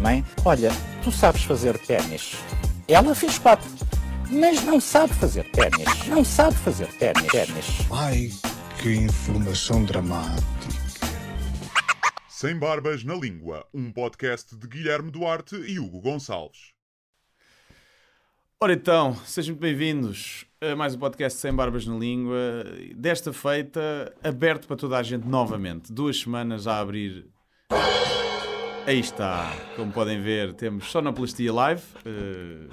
Mãe, olha, tu sabes fazer ténis. Ela fez quatro, mas não sabe fazer ténis. Não sabe fazer ténis. ténis. Ai, que informação dramática. Sem Barbas na Língua, um podcast de Guilherme Duarte e Hugo Gonçalves. Ora então, sejam muito bem-vindos a mais um podcast Sem Barbas na Língua. Desta feita, aberto para toda a gente novamente. Duas semanas a abrir. Aí está, como podem ver, temos Sonoplastia Live. Eh,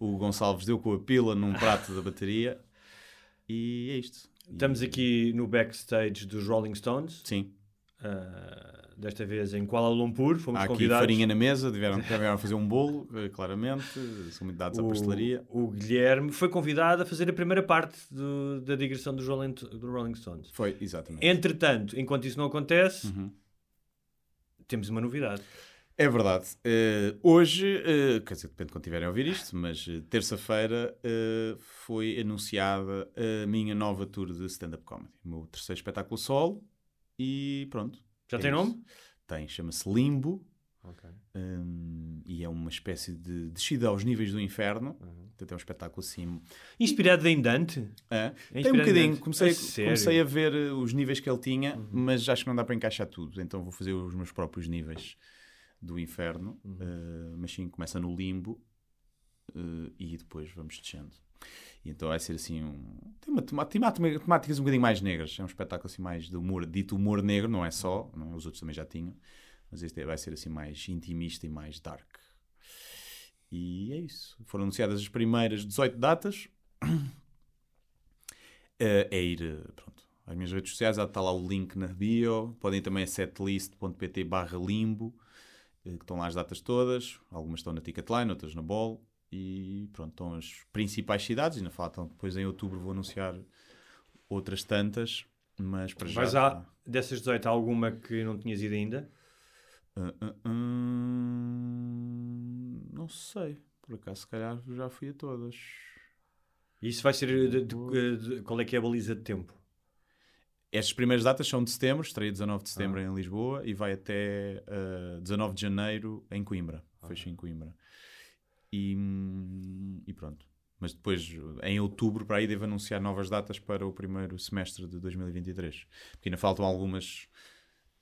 o Gonçalves deu com a pila num prato da bateria. E é isto. Estamos aqui no backstage dos Rolling Stones, Sim, ah, desta vez em Kuala Lumpur. Fomos há aqui convidados. farinha na mesa, tiveram, tiveram a fazer um bolo, eh, claramente. São muito dados à pastelaria. O, o Guilherme foi convidado a fazer a primeira parte do- da digressão dos Rolling, do Rolling Stones. Foi, exatamente. Entretanto, enquanto isso não acontece, Uhum. Temos uma novidade. É verdade. Eh, hoje, eh, quer dizer, depende de quando tiverem a ouvir isto, mas eh, terça-feira eh, foi anunciada a minha nova tour de stand-up comedy. O meu terceiro espetáculo solo e pronto. Já É tem isso. nome? Tem, chama-se Limbo hum, e é uma espécie de descida aos níveis do inferno. Uhum. Portanto, é um espetáculo assim. Inspirado em Dante? Hã? É Tem um bocadinho. Comecei, comecei a ver eh, os níveis que ele tinha, Uhum. mas acho que não dá para encaixar tudo. Então vou fazer os meus próprios níveis do inferno. Uhum. eh, mas sim, começa no limbo eh, e depois vamos descendo. E então vai ser assim um. Tem, uma, tema- temáticas um bocadinho mais negras. É um espetáculo assim mais de humor, dito humor negro, não é só, não é? os outros também já tinham. Mas este vai ser assim mais intimista e mais dark. E é isso. Foram anunciadas as primeiras 18 datas. Eh, é ir eh, pronto, às minhas redes sociais, há de estar lá o link na bio. Podem ir também a setlist.pt barra limbo, eh, que estão lá as datas todas. Algumas estão na Ticketline, outras na Ball. E pronto, estão as principais cidades. Ainda faltam, depois em outubro vou anunciar outras tantas. Mas para já... Vais a, dessas 18, há alguma que não tinhas ido ainda? Ah, ah, não sei. Por acaso, se calhar já fui a todas. Isso vai ser. de- de- de- qual é que é a baliza de tempo? Estas primeiras datas são de setembro, estreia 19 de setembro em Lisboa e vai até ah, 19 de janeiro em Coimbra. Fecho em Coimbra. E, e pronto. Mas depois, em outubro, para aí, devo anunciar novas datas para o primeiro semestre de 2023. Porque ainda faltam algumas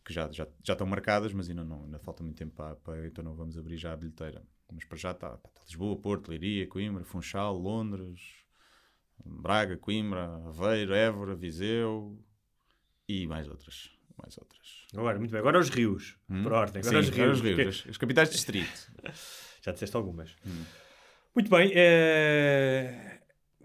que já, já, já estão marcadas, mas ainda, não, ainda falta muito tempo para, para então não vamos abrir já a bilheteira. Mas para já está, está Lisboa, Porto, Leiria, Coimbra, Funchal, Londres, Braga, Coimbra, Aveiro, Évora, Viseu e mais outras. Mais outras. Agora, muito bem. Agora os rios. Por ordem. Agora Hum? Sim, os rios. os rios, porque- as, as capitais de distrito. Já disseste algumas. Hum. Muito bem. eh,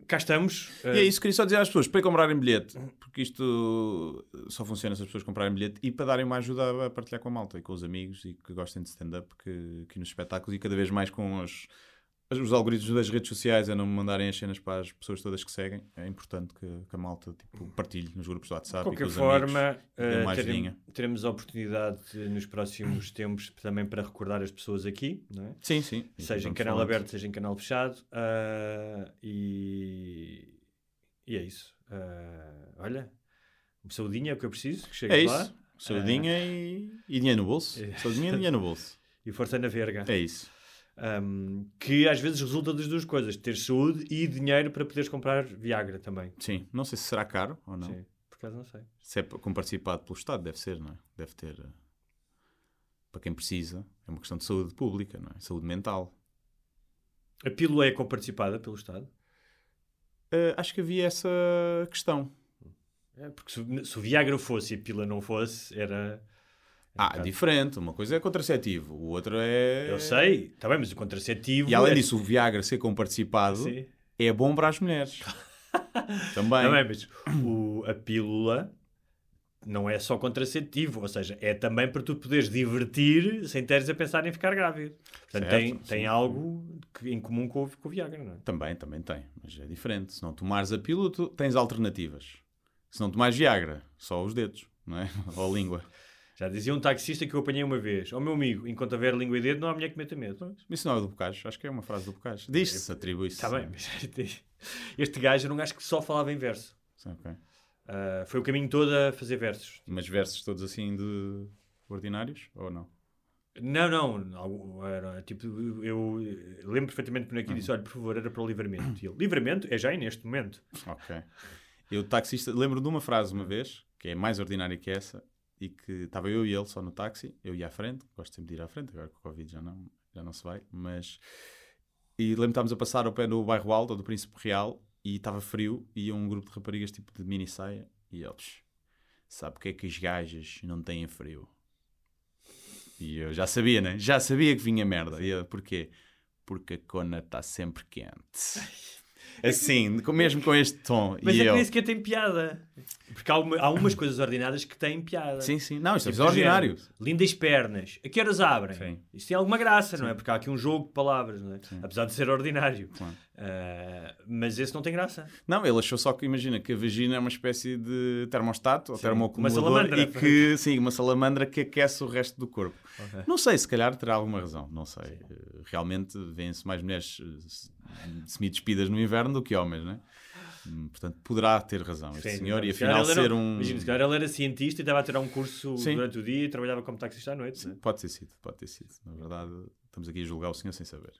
Cá estamos. E é isso, queria só dizer às pessoas para comprarem bilhete, porque isto só funciona se as pessoas comprarem bilhete e para darem uma ajuda a partilhar com a malta e com os amigos e que gostem de stand-up que, que nos espetáculos e cada vez mais com os, os algoritmos das redes sociais a não me mandarem as cenas para as pessoas todas que seguem. É importante que, que a malta tipo, partilhe nos grupos do De WhatsApp e qualquer forma, amigos. eh, uma terem- ajudinha. teremos a oportunidade eh, nos próximos tempos também para recordar as pessoas aqui, não é? Sim, sim. Seja em canal falando. aberto, seja em canal fechado. ah, e, e é isso. Ah, olha, saudinha é o que eu preciso, que chegue É lá. Saudinha e, e dinheiro no bolso. É. Saudinha e dinheiro no bolso. E força na verga. É isso. Um, que às vezes resulta das duas coisas: ter saúde e dinheiro para poderes comprar Viagra também. Sim. Não sei se será caro ou não. Sim, por acaso não sei. Se é com participado pelo Estado, deve ser, não é? Deve ter. eh, Para quem precisa, é uma questão de saúde pública, não é? Saúde mental. A pílula é comparticipada pelo Estado? Eh, acho que havia essa questão. É, porque se, se o Viagra fosse e a pílula não fosse, era. Ah, bocado- diferente. Uma coisa é contraceptivo, o outro é. Eu sei, está bem, mas o contraceptivo. E além é- disso, o Viagra ser comparticipado Sim. é bom para as mulheres. Também. É, mas o- a pílula não é só contraceptivo, ou seja, é também para tu poderes divertir sem teres a pensar em ficar grávido. Portanto, Certo, tem, sim. tem algo que- em comum com, o- com o Viagra, não é? Também, também tem, mas é diferente. Se não tomares a pílula, tu tens alternativas. Se não tomares Viagra, só os dedos, não é? Ou a língua. Já dizia um taxista que eu apanhei uma vez. Ó meu amigo, enquanto houver língua e dedo, não há mulher que meta medo. Isso não é do Bocage, acho que é uma frase do Bocage. Diz-se, atribui-se. Está bem, mas este gajo era um gajo que só falava em verso. Sim, ok. Ah, foi o caminho todo a fazer versos. Mas versos todos assim de ordinários, ou não? Não, não, era tipo, eu lembro perfeitamente quando aqui Uhum. disse: olha, por favor, era para o livramento. E ele, livramento é já e neste momento. Ok. Eu, taxista, lembro de uma frase uma vez, que é mais ordinária que essa, e que estava eu e ele só no táxi, eu ia à frente, gosto sempre de ir à frente, agora com o Covid já não, já não se vai, mas. E lembro que estávamos a passar ao pé do bairro Alto, do Príncipe Real, e estava frio, e um grupo de raparigas tipo de mini saia, e eles. Sabe porque é que as gajas não têm frio? E eu já sabia, né? Já sabia que vinha merda. E eu, porquê? Porque a cona está sempre quente. Assim, mesmo com este tom. Mas e é que eu... nem sequer tem piada. Porque há, uma- há umas coisas ordinárias que têm piada. Sim, sim. Não, isto é Tipo, do ordinário. género, Lindas pernas. A que horas abrem? Sim. Isso tem alguma graça, não é? Porque há aqui um jogo de palavras, não é? Apesar de ser ordinário. Claro. Ah, mas esse não tem graça. Não, ele achou só que, imagina, que a vagina é uma espécie de termostato ou Sim, termoacumulador e que, sim, uma salamandra que aquece o resto do corpo. Ok. Não sei, se calhar terá alguma razão, não sei. Eh, Realmente vêem-se mais mulheres eh, se- semi-despidas no inverno do que homens, né? Portanto, poderá ter razão este Sim, senhor e se afinal era- ser um... Imagina, se calhar ele era cientista e estava a tirar um curso Sim. durante o dia e trabalhava como taxista à noite. é? Pode ter sido, pode ter sido. Na verdade, estamos aqui a julgar o senhor sem saber.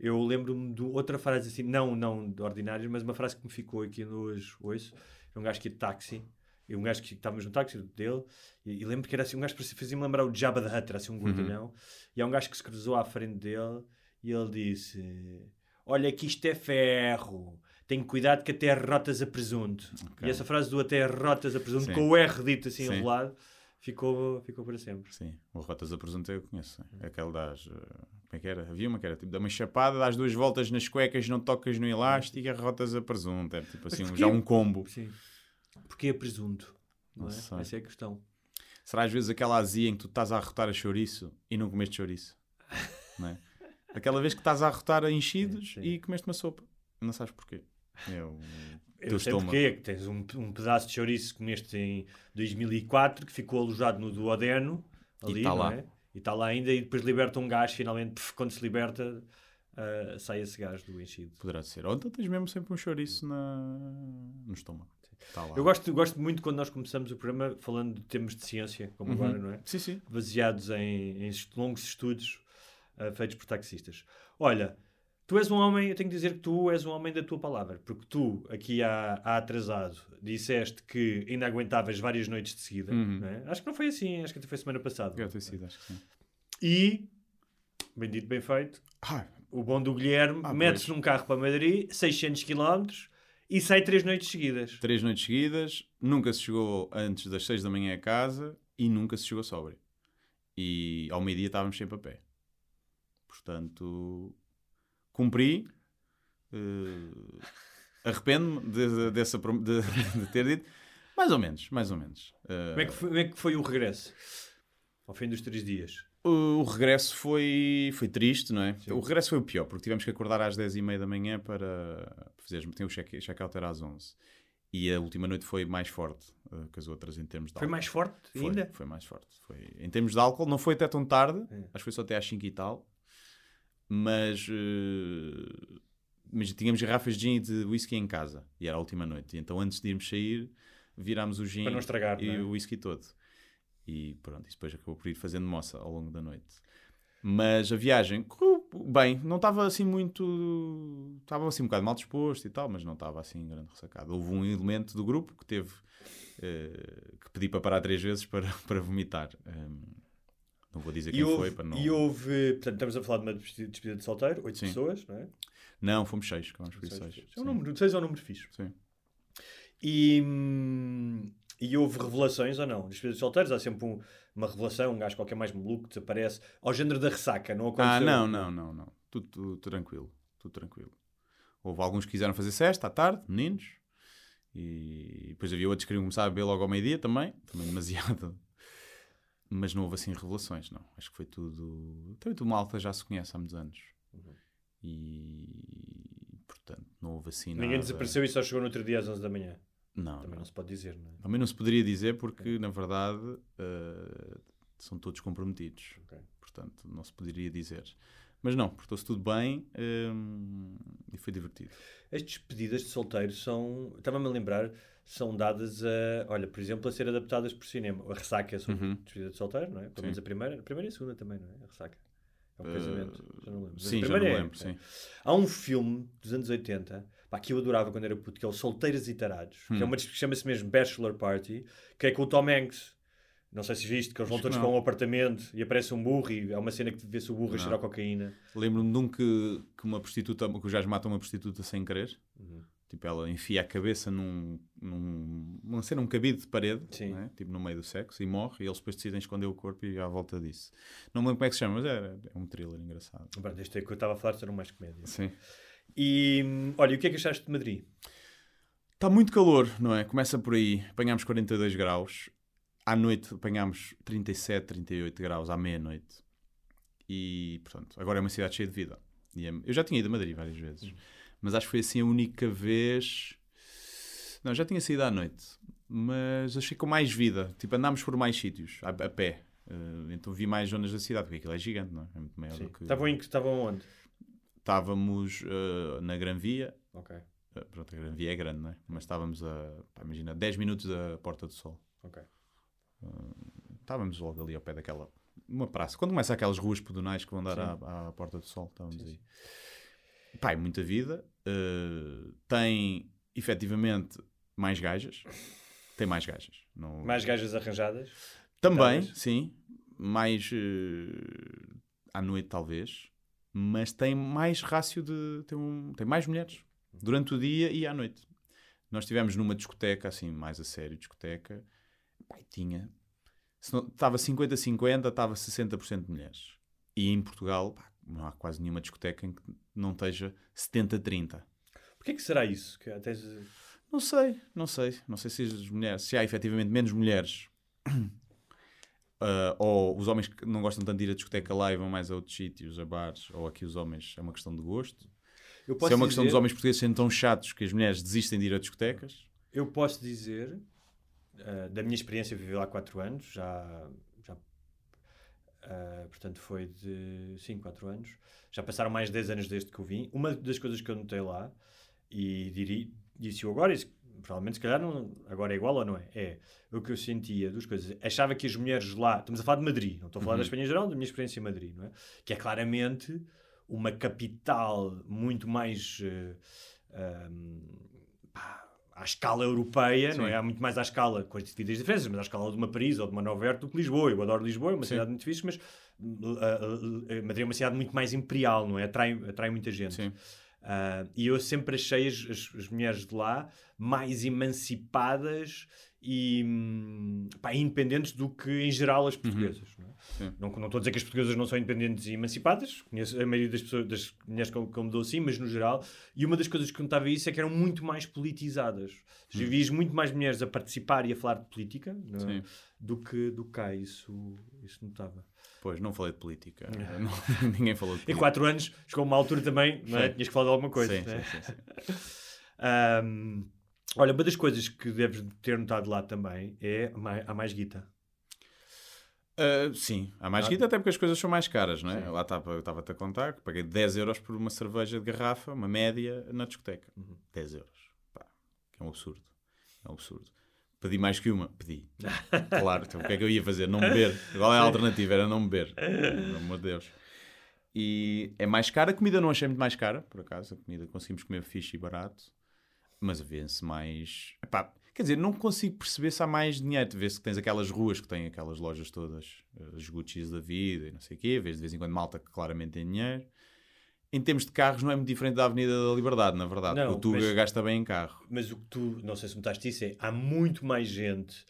Eu lembro-me de outra frase assim, não, não de ordinários, mas uma frase que me ficou aqui no hoje, hoje. Era um gajo que ia de táxi, e um gajo que estávamos no táxi dele, e, e lembro que era assim, um gajo que fazia-me lembrar o Jabba the Hutt, era assim um gordinhão, e há um gajo que se cruzou à frente dele, e ele disse: Olha que isto é ferro, tenho cuidado que até rotas a presunto. Ok. E essa frase do até rotas a presunto, Sim. com o R dito assim Sim. enrolado, ficou, ficou para sempre. Sim, o Rotas a Presunto eu conheço. sim. Aquele das. eh, Como é que era? Havia uma que era tipo, dá uma chapada, dás duas voltas nas cuecas, não tocas no elástico e rotas a Presunto. Era tipo assim, já um combo. Sim. Porquê a presunto? Não, Não é? sei. Essa é a questão. Será às vezes aquela azia em que tu estás a arrotar a chouriço e não comeste chouriço? Não é? Aquela vez que estás a arrotar a enchidos Sim. e comeste uma sopa. Não sabes porquê. É o Eu teu sei estômago. porquê, que tens um, um pedaço de chouriço que comeste em 2004 que ficou alojado no duodeno E ali, tá não lá. é? E está lá ainda e depois liberta um gás finalmente, quando se liberta ah, sai esse gás do enchido. Poderá ser. Ou então tens mesmo sempre um chouriço na... no estômago. Tá. Eu gosto, gosto muito quando nós começamos o programa falando de temas de ciência, como Uhum. agora, não é? Sim, sim. Baseados em, em longos estudos ah, feitos por taxistas. Olha, tu és um homem, eu tenho que dizer que tu és um homem da tua palavra, porque tu, aqui há, há atrasado, disseste que ainda aguentavas várias noites de seguida. Uhum. não é? Acho que não foi assim, acho que até foi semana passada. Deve ter sido, acho que sim. E, bem dito, bem feito, Ah, o bom do Guilherme Ah, mete-se num carro para Madrid, 600 km, e sai três noites seguidas. Três noites seguidas, nunca se chegou antes das seis da manhã a casa e nunca se chegou sóbrio. E ao meio-dia estávamos sempre a pé. Portanto, cumpri. eh, Arrependo-me de, de- dessa, de, de ter dito. Mais ou menos, mais ou menos. Eh, Como é, que foi, como é que foi o regresso? Ao fim dos três dias. o, o regresso foi, foi triste, não é? O regresso foi o pior, porque tivemos que acordar às 10h30 da manhã para fazer. Tem o check- check-out era às 11 E a última noite foi mais forte eh, que as outras em termos de Foi álcool. mais forte Foi, ainda? Foi mais forte. Foi, em termos de álcool, não foi até tão tarde, É. acho que foi só até às 5 e tal, mas, eh, mas tínhamos garrafas de gin e de whisky em casa, e era a última noite. E então, antes de irmos sair, virámos o gin estragar, e é? o whisky todo. E pronto, isso depois acabou por ir fazendo moça ao longo da noite. Mas a viagem correu bem, não estava assim muito. Estava assim um bocado mal disposto e tal, mas não estava assim grande ressacado. Houve um elemento do grupo que teve eh, que pedi para parar três vezes para, para vomitar. Ehm, não vou dizer quem houve, foi para não. e houve, portanto, estamos a falar de uma despedida de solteiro, oito pessoas, não é? Não, fomos seis, acabamos por Seis, seis. É um número, seis é um número fixe. Sim. E, hum, e houve revelações ou não? Despedida de solteiros há sempre um- uma revelação, um gajo qualquer mais maluco que desaparece. Ao género da ressaca, não aconteceu? Ah, não, não, não, não. Tudo, tudo tranquilo, tudo tranquilo. Houve alguns que quiseram fazer sexta à tarde, meninos, E depois havia outros que queriam começar a beber logo ao meio-dia também, também demasiado. Mas não houve assim revelações, não. Acho que foi tudo. Também tudo malta já se conhece há muitos anos. E portanto, não houve assim Ninguém nada. desapareceu e só chegou no outro dia às 11 da manhã. Não, Também não. não se pode dizer, não é? Também não se poderia dizer porque, na verdade, eh, são todos comprometidos. Ok. Portanto, não se poderia dizer. Mas não, portou-se tudo bem hum, e foi divertido. As despedidas de solteiros são, estava-me a lembrar, são dadas a, olha, por exemplo, a ser adaptadas por cinema. A ressaca é sobre Uhum. despedida de solteiro, não é? Pelo menos a primeira, a primeira e a segunda também, não é? A ressaca. É um Uh, casamento, já não lembro. Mas a Sim, já não é, lembro, é. sim. Há um filme dos anos 80, pá, que eu adorava quando era puto, que é o Solteiros e Tarados, que Hum. é uma que chama-se mesmo Bachelor Party, que é com o Tom Hanks. Não sei se viste, que eles vão todos que para um apartamento e aparece um burro e é uma cena que vê-se o burro a Não. cheirar cocaína. Lembro-me de um que, que uma prostituta, que os gajos matam uma prostituta sem querer. Uhum. Tipo, ela enfia a cabeça num, num, num, cena, um cabide de parede, Sim. não é? tipo no meio do sexo, e morre. E eles depois decidem esconder o corpo e à volta disso. Não me lembro como é que se chama, mas é, é um thriller engraçado. Pronto, este é que eu estava a falar, eram mais comédia. Sim. E hum, olha, e o que é que achaste de Madrid? Está muito calor, não é? Começa por aí, apanhámos 42 graus, à noite apanhámos 37, 38 graus à meia-noite. E, portanto, agora é uma cidade cheia de vida. É- eu já tinha ido a Madrid várias vezes, mas acho que foi assim a única vez. Não, já tinha saído à noite, mas achei com mais vida. Tipo, andámos por mais sítios, a, a pé. Eh, então vi mais zonas da cidade, porque aquilo é gigante, não é? É muito maior Sim. do que. Estavam em que estavam onde? Estávamos eh, na Gran Via, Ok, Uh, Pronto, a Gran Via é grande, não é? Mas estávamos a, pá, imagina, 10 minutos da Porta do Sol. ok. Estávamos logo ali ao pé daquela, uma praça. Quando começa aquelas ruas pedonais que vão dar Sim. à, à Porta do Sol, estávamos aí. Pá, é muita vida. Uh, tem, efetivamente, mais gajas. Tem mais gajas. Não... Mais gajas arranjadas? Também, talvez? sim. Mais uh, à noite, talvez. Mas tem mais rácio de. Tem, um, tem mais mulheres. Durante o dia e à noite. Nós estivemos numa discoteca, assim, mais a sério, discoteca. E tinha. Estava 50-50, estava 60% de mulheres. E em Portugal, pá, não há quase nenhuma discoteca em que não esteja 70-30. Porquê que será isso? Que até... Não sei, não sei. Não sei se as mulheres, se há efetivamente menos mulheres ah, ou os homens que não gostam tanto de ir a discoteca lá e vão mais a outros sítios, a bares, ou aqui os homens, é uma questão de gosto. Eu Se é uma questão dizer- dos homens portugueses serem tão chatos que as mulheres desistem de ir a discotecas. Eu posso dizer, ah, da minha experiência, vivi lá 4 anos, já, ah, portanto foi de 5, 4 anos, já passaram mais de 10 anos desde que eu vim. Uma das coisas que eu notei lá, e diri, disse-o agora, e se- provavelmente se calhar não, agora é igual ou não é, é o que eu sentia, duas coisas, achava que as mulheres lá, estamos a falar de Madrid, não estou a falar da Espanha em geral, da minha experiência em Madrid, não é? Que é claramente uma capital muito mais... eh, ahm, pá, à escala europeia, não Sim. é? Há muito mais à escala, com as devidas diferenças, mas à escala de uma Paris ou de uma Nova Iorque do que Lisboa. Eu adoro Lisboa, é uma Sim. cidade muito fixe, mas uh, uh, uh, Madrid é uma cidade muito mais imperial, não é? Atrai, atrai muita gente. Sim. Uh, e eu sempre achei as, as- as mulheres de lá mais emancipadas e hum, pá, independentes do que em geral as portuguesas. Não, é? Uhum. Não, não estou a dizer que as portuguesas não são independentes e emancipadas, conheço a maioria das pessoas, das mulheres que eu, que eu me dou assim, mas no geral. E uma das coisas que notava isso é que eram muito mais politizadas. Já vias muito mais mulheres a participar e a falar de política é? Do que do que cá. Isso, isso notava. Pois, não falei de política. Não- ninguém falou de Em política. quatro anos, chegou uma altura também, não é? Tinhas que falar de alguma coisa. Sim, é? sim, sim, sim. Ahm, olha, uma das coisas que deves ter notado lá também é a mai- a mais guita. Uh, sim, há mais guita, até porque as coisas são mais caras, não é? Sim. Lá estava- eu estava-te a contar que paguei 10 euros por uma cerveja de garrafa, uma média, na discoteca. Uhum. 10 euros. Pá, que é um absurdo. É um absurdo. Pedi mais que uma? Pedi. Claro, então o que é que eu ia fazer? Não beber. Qual é a alternativa? Era não beber. Pelo amor de Deus. E é mais cara. A comida não achei muito mais cara, por acaso. A comida conseguimos comer fixe e barato. Mas vê-se mais. Epá, quer dizer, não consigo perceber se há mais dinheiro. Vê-se que tens aquelas ruas que têm aquelas lojas todas, eh, as Gucci's da vida e não sei o quê. Vês de vez em quando malta que claramente tem dinheiro. Em termos de carros, não é muito diferente da Avenida da Liberdade, na verdade. Não, o Tuga mas- gasta bem em carro. Mas o que tu, não sei se notaste isso, é há muito mais gente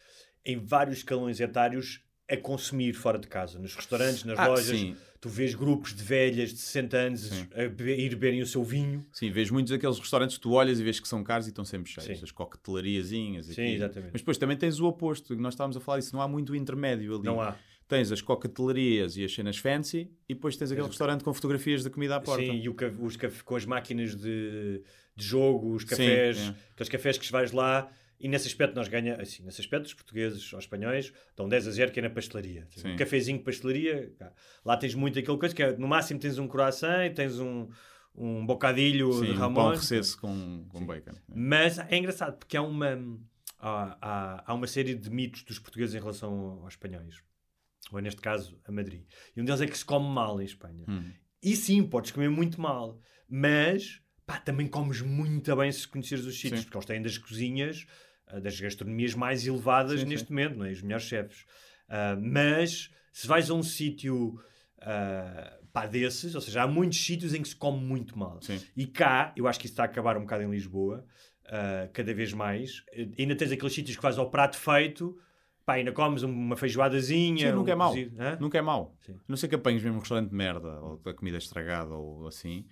em vários escalões etários a consumir fora de casa, nos restaurantes, nas Ah, lojas. sim. Tu vês grupos de velhas de 60 anos a be- ir beberem o seu vinho. Sim, vejo muitos daqueles restaurantes que tu olhas e vês que são caros e estão sempre cheios. Sim. As coquetelariazinhas. Sim, aqui. exatamente. Mas depois também tens o oposto. Nós estávamos a falar disso. Não há muito intermédio ali. Não há. Tens as coquetelarias e as cenas fancy e depois tens aquele restaurante com fotografias da comida à porta. Sim, e o os com as máquinas de, de jogo, os cafés, é. aqueles cafés que vais lá. E nesse aspecto nós ganhamos, assim, nesse aspecto os portugueses ou espanhóis dão 10 a 0 que é na pastelaria. Sim. Um cafezinho de pastelaria, cá. lá tens muito aquele coisa que é, no máximo tens um croissant e tens um, um bocadilho Sim, de um ramon. pão recesso com, com bacon. Mas é engraçado porque há uma, há, há, há uma série de mitos dos portugueses em relação aos espanhóis. Ou neste caso, a Madrid. E um deles é que se come mal em Espanha. Hum. E sim, podes comer muito mal. Mas pá, também comes muito bem se conheceres os sítios. Sim. Porque eles têm das cozinhas, das gastronomias mais elevadas Sim, neste sim. momento, não é? os melhores chefes. Ah, mas se vais a um sítio ah, pá, desses, ou seja, há muitos sítios em que se come muito mal. Sim. E cá, eu acho que isso está a acabar um bocado em Lisboa, ah, cada vez mais. Ainda tens aqueles sítios que vais ao prato feito, pá, ainda comes uma feijoadazinha. Sim, nunca um é mau. hã? Nunca é mau. Sim. A não sei que apanhes mesmo um restaurante de merda ou a comida estragada ou assim.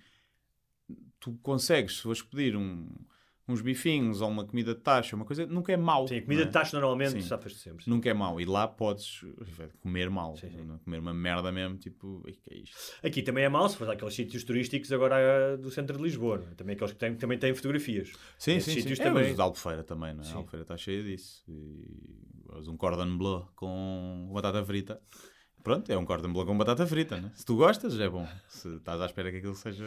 Tu consegues, se fores pedir um- uns bifinhos ou uma comida de taxa, uma coisa, nunca é mau. Sim, a comida é? de taxa normalmente Sim. safas-te sempre. sim. Nunca é mau. E lá podes vai, comer mal. Sim, sim. é? Comer uma merda mesmo, tipo, "Ei, que é isto? Aqui também é mau se fores àqueles sítios turísticos agora ah, do centro de Lisboa. é? Também aqueles que têm, também têm fotografias. Sim, Esses sim, sim. sítios É, também- mas de Albufeira também, não é? Sim. A Albufeira está cheia disso. E mas um cordon bleu com batata frita. Pronto, é um cordon bleu com batata frita, né? Se tu gostas, é bom. Se estás à espera que aquilo seja...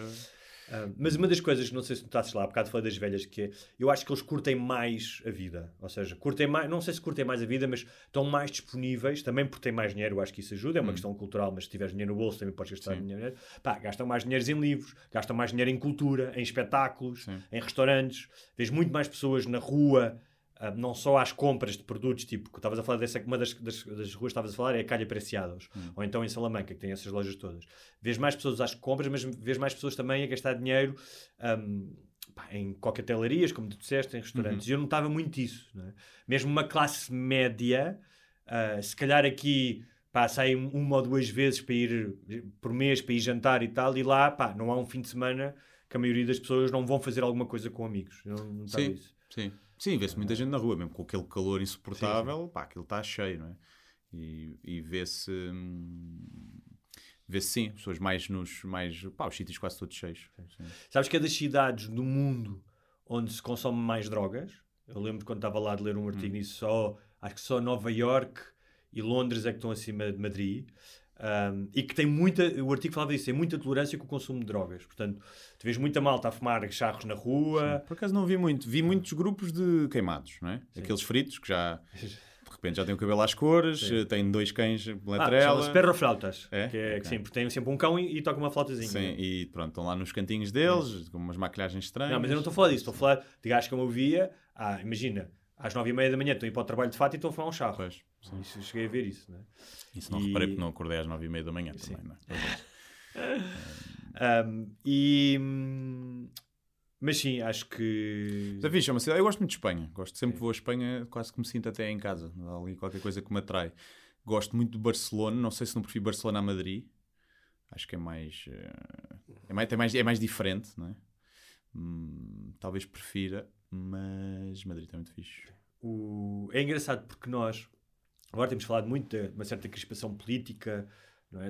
Mas uma das coisas que não sei se notasses lá, há bocado falei das velhas, que é, eu acho que eles curtem mais a vida. Ou seja, curtem mais, não sei se curtem mais a vida, mas estão mais disponíveis, também porque têm mais dinheiro, eu acho que isso ajuda, é uma questão cultural, mas se tiveres dinheiro no bolso também podes gastar Sim. dinheiro. Pá, gastam mais dinheiro em livros, gastam mais dinheiro em cultura, em espetáculos, Sim. em restaurantes, vês muito mais pessoas na rua. Ah, não só às compras de produtos, tipo, que estavas a falar dessa, uma das, das, das ruas que estavas a falar é a Calha Preciados, ou então em Salamanca, que tem essas lojas todas. Vês mais pessoas às compras, mas vês mais pessoas também a gastar dinheiro ahm, pá, em coquetelarias, como tu disseste, em restaurantes. E eu notava muito isso. não é? Mesmo uma classe média, ah, se calhar aqui pá, sai uma ou duas vezes para ir por mês para ir jantar e tal, e lá pá, não há um fim de semana que a maioria das pessoas não vão fazer alguma coisa com amigos. Eu não notava Sim, isso. sim. Sim, vê-se muita gente na rua, mesmo com aquele calor insuportável, pá, aquilo está cheio, não é? E, e vê-se... hum, Vê-se sim, pessoas mais nos... Mais, pá, os sítios quase todos cheios. Sim. Sabes que é das cidades do mundo onde se consome mais drogas? Eu lembro quando estava lá de ler um artigo nisso, só, acho que só Nova York e Londres é que estão acima de Madrid. Um, e que tem muita, o artigo falava disso, tem muita tolerância com o consumo de drogas. Portanto, tu vês muita malta a fumar charros na rua. Por acaso não vi muito. Vi muitos grupos de queimados, não é? Aqueles fritos que já... De repente já têm o cabelo às cores, eh, têm dois cães pela Ah, chama-se perroflautas. É? Que é que Ok. sim, porque tem sempre um cão e, e toca uma flautazinha. Sim, e pronto, estão lá nos cantinhos deles, com umas maquilhagens estranhas. Não, mas eu não estou a falar disso, estou a falar de gajos como eu via. Ah, imagina, às nove e meia da manhã estão a ir para o trabalho de fato e estão a fumar um charro. Pois, sim. Isso, cheguei a ver isso, não é? Isso não E- reparei porque não acordei às nove e meia da manhã também, não é? Um, e, hum, mas sim, acho que. Mas é fixe, é uma cidade- Eu gosto muito de Espanha. Gosto sempre que vou a Espanha, quase que me sinto até em casa. Há ali qualquer coisa que me atrai. Gosto muito de Barcelona. Não sei se não prefiro Barcelona a Madrid. Acho que é mais. eh, É mais, é mais, é mais diferente, não é? Hum, talvez prefira, mas Madrid é muito fixe. O... É engraçado porque nós agora temos falado muito de uma certa crispação política, não é?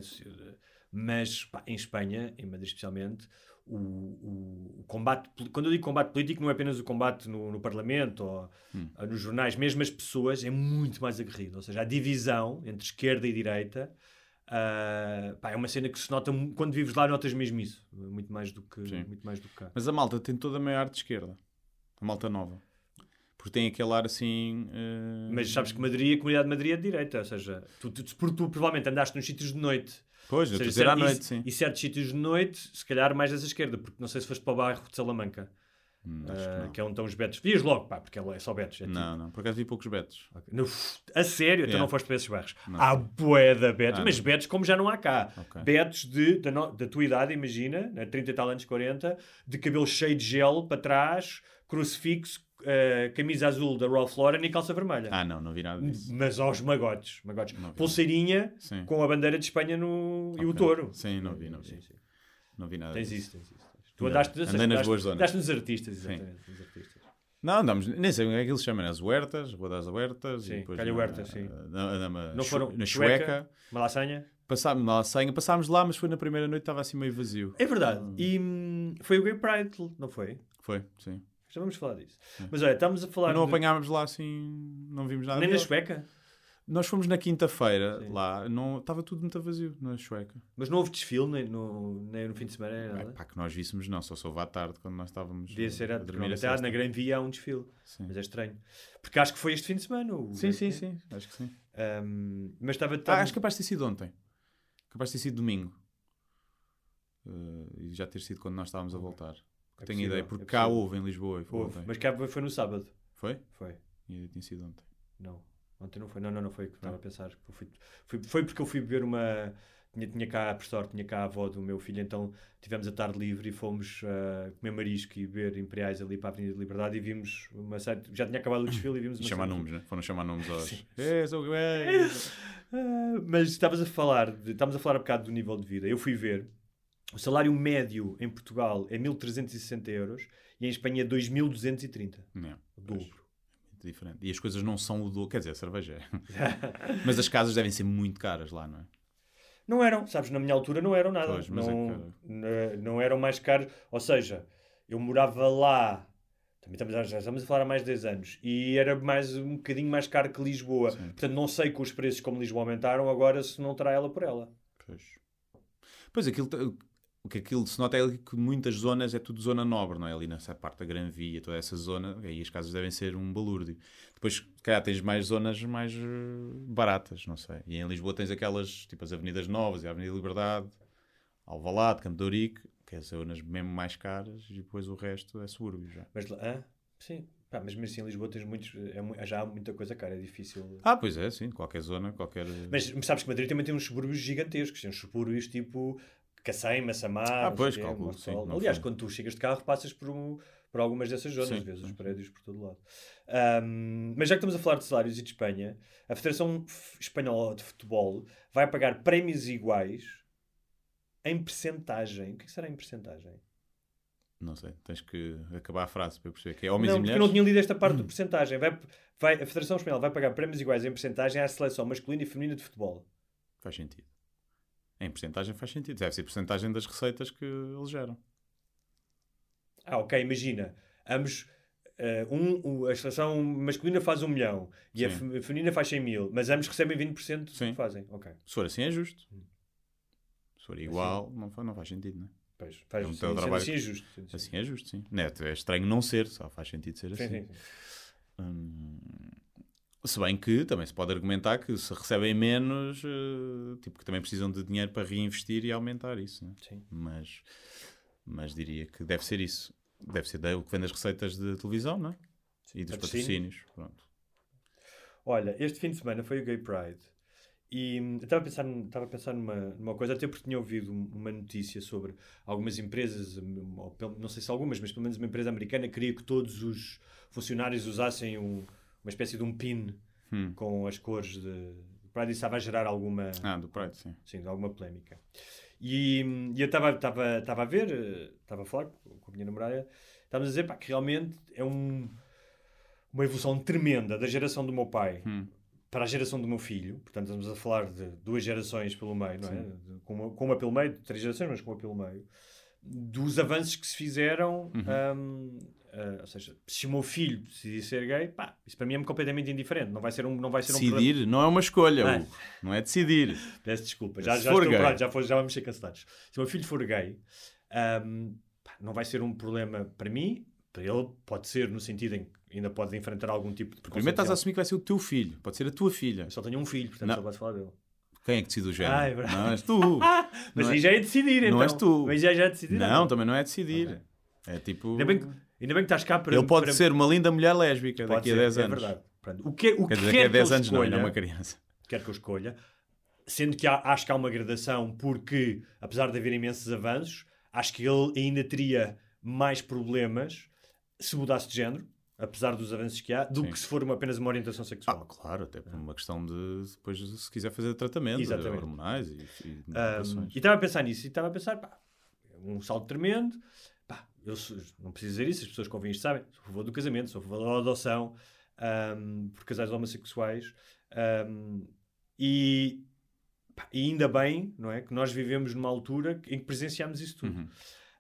Mas pá, em Espanha, em Madrid especialmente, o, o- o combate, quando eu digo combate político, não é apenas o combate no, no Parlamento ou ou nos jornais, mesmo as pessoas, é muito mais aguerrido. Ou seja, a divisão entre esquerda e direita ah, pá, é uma cena que se nota quando vives lá, notas mesmo isso, muito mais do que, Sim. muito mais do que cá. Mas a malta tem toda a meia arte de esquerda. A malta nova. Porque tem aquele ar assim. eh, Mas sabes que Madrid, a comunidade de Madrid é de direita, ou seja, tu, tu, porque tu provavelmente andaste nos sítios de noite. Pois, Ou seja, dizer à noite, e, sim. e certos sítios de noite, se calhar mais dessa esquerda, porque não sei se foste para o bairro de Salamanca. Acho que não. é onde estão os betos. Vias logo, pá, porque é só betos. É tipo- Não, não. Por acaso vi poucos betos. No- a sério, tu Yeah. não foste para esses bairros. Não. Há bué da betos, Ah, mas não. betos como já não há cá. Ok. Betos de, da, no- da tua idade, imagina, né, 30 e tal anos, 40, de cabelo cheio de gel para trás, crucifixo, ah, camisa azul da Ralph Lauren e calça vermelha. Ah, não, não vi nada disso. Mas aos magotes. magotes. Não. Pulseirinha com a bandeira de Espanha no... e o touro. Sim, não vi, não vi. Sim, sim. Não vi nada Tens disso. isso, tens isso. Tu andaste, Andei nas andaste- boas zonas. Andaste nos artistas, exatamente. Nos artistas. Não, andamos, nem sei como é que eles chamam, né? as Huertas, Rua das Huertas. Sim, e depois Calha na- Huerta, sim. Na, na, na, Não foram na Chueca? Chueca. Malasanha? Passámos na passámos lá, mas foi na primeira noite, estava assim meio vazio. É verdade. E hum, foi o Gay Pride, não foi? Foi, sim. Já vamos falar disso. Mas olha, estamos a falar. Mas não de- apanhámos lá assim, não vimos nada. Nem na deles. Nós fomos na quinta-feira lá, não, estava tudo muito vazio na Chueca. Mas não houve desfile nem no, nem no fim de semana, nem É, nada. pá, que nós víssemos, não, só soube à tarde quando nós estávamos Devia ser a a, dormir. a sexta. na Gran Via há um desfile. Sim. Mas é estranho. Porque acho que foi este fim de semana. o Sim, sim, sim, acho que sim. Hum, mas estava. Ah, estava- acho que capaz de ter sido ontem. Capaz de ter sido domingo. Eh, e já ter sido quando nós estávamos a voltar. É Tenho possível, ideia, é porque cá possível. houve em Lisboa Houve. Mas cá foi no sábado. Foi? Foi. E tinha sido ontem. Não. Ontem não foi. Não, não, não foi. que Tá. Estava a pensar. Eu fui, fui- foi porque eu fui beber uma. Tinha, tinha cá, por sorte, tinha cá a avó do meu filho, então tivemos a tarde livre e fomos ah, comer marisco e beber imperiais ali para a Avenida de Liberdade e vimos uma série. Já tinha acabado o desfile e vimos uma chamar nomes, né? Foram chamar nomes aos. É, sou gay. Ah, mas estavas a falar, de, estávamos a falar um bocado do nível de vida. Eu fui ver, o salário médio em Portugal é 1360 euros e em Espanha é 2230. Não, O dobro. Diferente. E as coisas não são o do. Quer dizer, a cerveja é. Mas as casas devem ser muito caras lá, não é? Não eram, sabes, na minha altura não eram nada. Pois, é não, n- não eram mais caros. Ou seja, eu morava lá, também estamos, a- já estamos a falar há mais de 10 anos, e era mais, um bocadinho mais caro que Lisboa. Sim. Portanto, não sei com os preços como Lisboa aumentaram, agora se não terá ela por ela. Pois. Pois aquilo. O que aquilo se nota é que muitas zonas é tudo zona nobre, não é? Ali nessa parte da Gran Via, toda essa zona, aí as casas devem ser um balúrdio. Depois, se calhar, tens mais zonas mais eh, baratas, não sei. E em Lisboa tens aquelas, tipo as Avenidas Novas a Avenida Liberdade, Alvalade, Campo de Ourique, que é zonas mesmo mais caras, e depois o resto é subúrbio já. Mas lá, sim. Pá, mas mesmo assim em Lisboa tens muitos, é mu- já há muita coisa cara, é difícil. Ah, pois é, sim, qualquer zona, qualquer... Mas sabes que Madrid também tem uns subúrbios gigantescos, tem uns subúrbios tipo Cacém, Massamá, Ah, não pois, calculo, sim, não Aliás, foi. quando tu chegas de carro, passas por, um- por algumas dessas zonas, Sim, vês os sim, prédios por todo lado. Ahm, mas já que estamos a falar de salários e de Espanha, a Federação Espanhola de Futebol vai pagar prémios iguais em percentagem. O que é que será em percentagem? Não sei, tens que acabar a frase para eu perceber que é homens não, e mulheres. não tinha lido esta parte do percentagem. Vai, vai, a Federação Espanhola vai pagar prémios iguais em percentagem à seleção masculina e feminina de futebol. Faz sentido. Em porcentagem faz sentido. Deve ser porcentagem das receitas que eles geram. Ah, ok, imagina. Ambos. eh, um, o- a seleção masculina faz um milhão e a Sim. fe- feminina faz 100 mil, mas ambos recebem 20% do Sim. que fazem. Ok. Se for assim é justo. Se for igual, não, faz, não faz sentido, não é? Pois, faz, É um sim, teu sendo trabalho. assim é justo. Sendo assim. Assim é justo, sim. Neto, é estranho não ser, só faz sentido ser Sim, assim. sim, sim. Hum, se bem que também se pode argumentar que se recebem menos, eh, tipo que também precisam de dinheiro para reinvestir e aumentar isso, né? Sim. Mas, mas diria que deve ser isso. Deve ser o que vem das receitas de televisão, não é? E dos Patrocínios. patrocínios. Pronto. Olha, este fim de semana foi o Gay Pride e hum, eu estava a pensar, estava a pensar numa, numa coisa, até porque tinha ouvido um- uma notícia sobre algumas empresas, hum, não sei se algumas, mas pelo menos uma empresa americana queria que todos os funcionários usassem um- uma espécie de um pin Hum. com as cores de Pride e isso estava a gerar alguma, Ah, do Pride, sim. sim, alguma polémica. E, e eu estava a ver, estava a falar com com a minha namorada, estávamos a dizer pá, que realmente é um, uma evolução tremenda da geração do meu pai Hum. para a geração do meu filho. Portanto, estamos a falar de duas gerações pelo meio, não é? De- Com uma, com uma pelo meio, três gerações, mas com uma pelo meio. Dos avanços que se fizeram, Uhum. hum, ah, ou seja, se o meu filho decidir ser gay, pá, isso para mim é completamente indiferente. Não vai ser um, não vai ser um problema. Decidir não é uma escolha, Não. Hugo. Não é decidir. Peço desculpa, já, Se já for estou pronto, já, foi, já vamos ser cancelados. Se o meu filho for gay, ahm, pá, não vai ser um problema para mim, para ele pode ser no sentido em que ainda pode enfrentar algum tipo de Primeiro estás a assumir que vai ser o teu filho. Pode ser a tua filha. Eu só tenho um filho, portanto Não. só posso falar dele. Quem é que decide o género? Ah, é verdade. não és tu. Mas Não aí é- já é decidir, então. não és tu. Mas já, já é decidir. Não, também não é decidir. Ok. É tipo. Ainda bem, que, Ainda bem que estás cá para. Ele pode para- ser uma linda mulher lésbica pode daqui a ser, 10 é anos. verdade. Pronto. O que, o Quer que dizer, que é 10 que ele anos, não, ainda é escolha- uma criança. quer que eu escolha, sendo que há- acho que há uma gradação, porque apesar de haver imensos avanços, acho que ele ainda teria mais problemas se mudasse de género, apesar dos avanços que há, do Sim. que se for uma, apenas uma orientação Ah, sexual. claro, até por uma questão de depois, se quiser fazer tratamento, Exatamente. hormonais e, e Um, e estava a pensar nisso, e estava a pensar, pá, é um salto tremendo, pá, eu sou- não preciso dizer isso, as pessoas que ouvem isto sabem, sou a favor do casamento, sou a favor da adoção um, por casais homossexuais, um, e, pá, e ainda bem, não é, que nós vivemos numa altura em que presenciamos isso tudo. Uhum.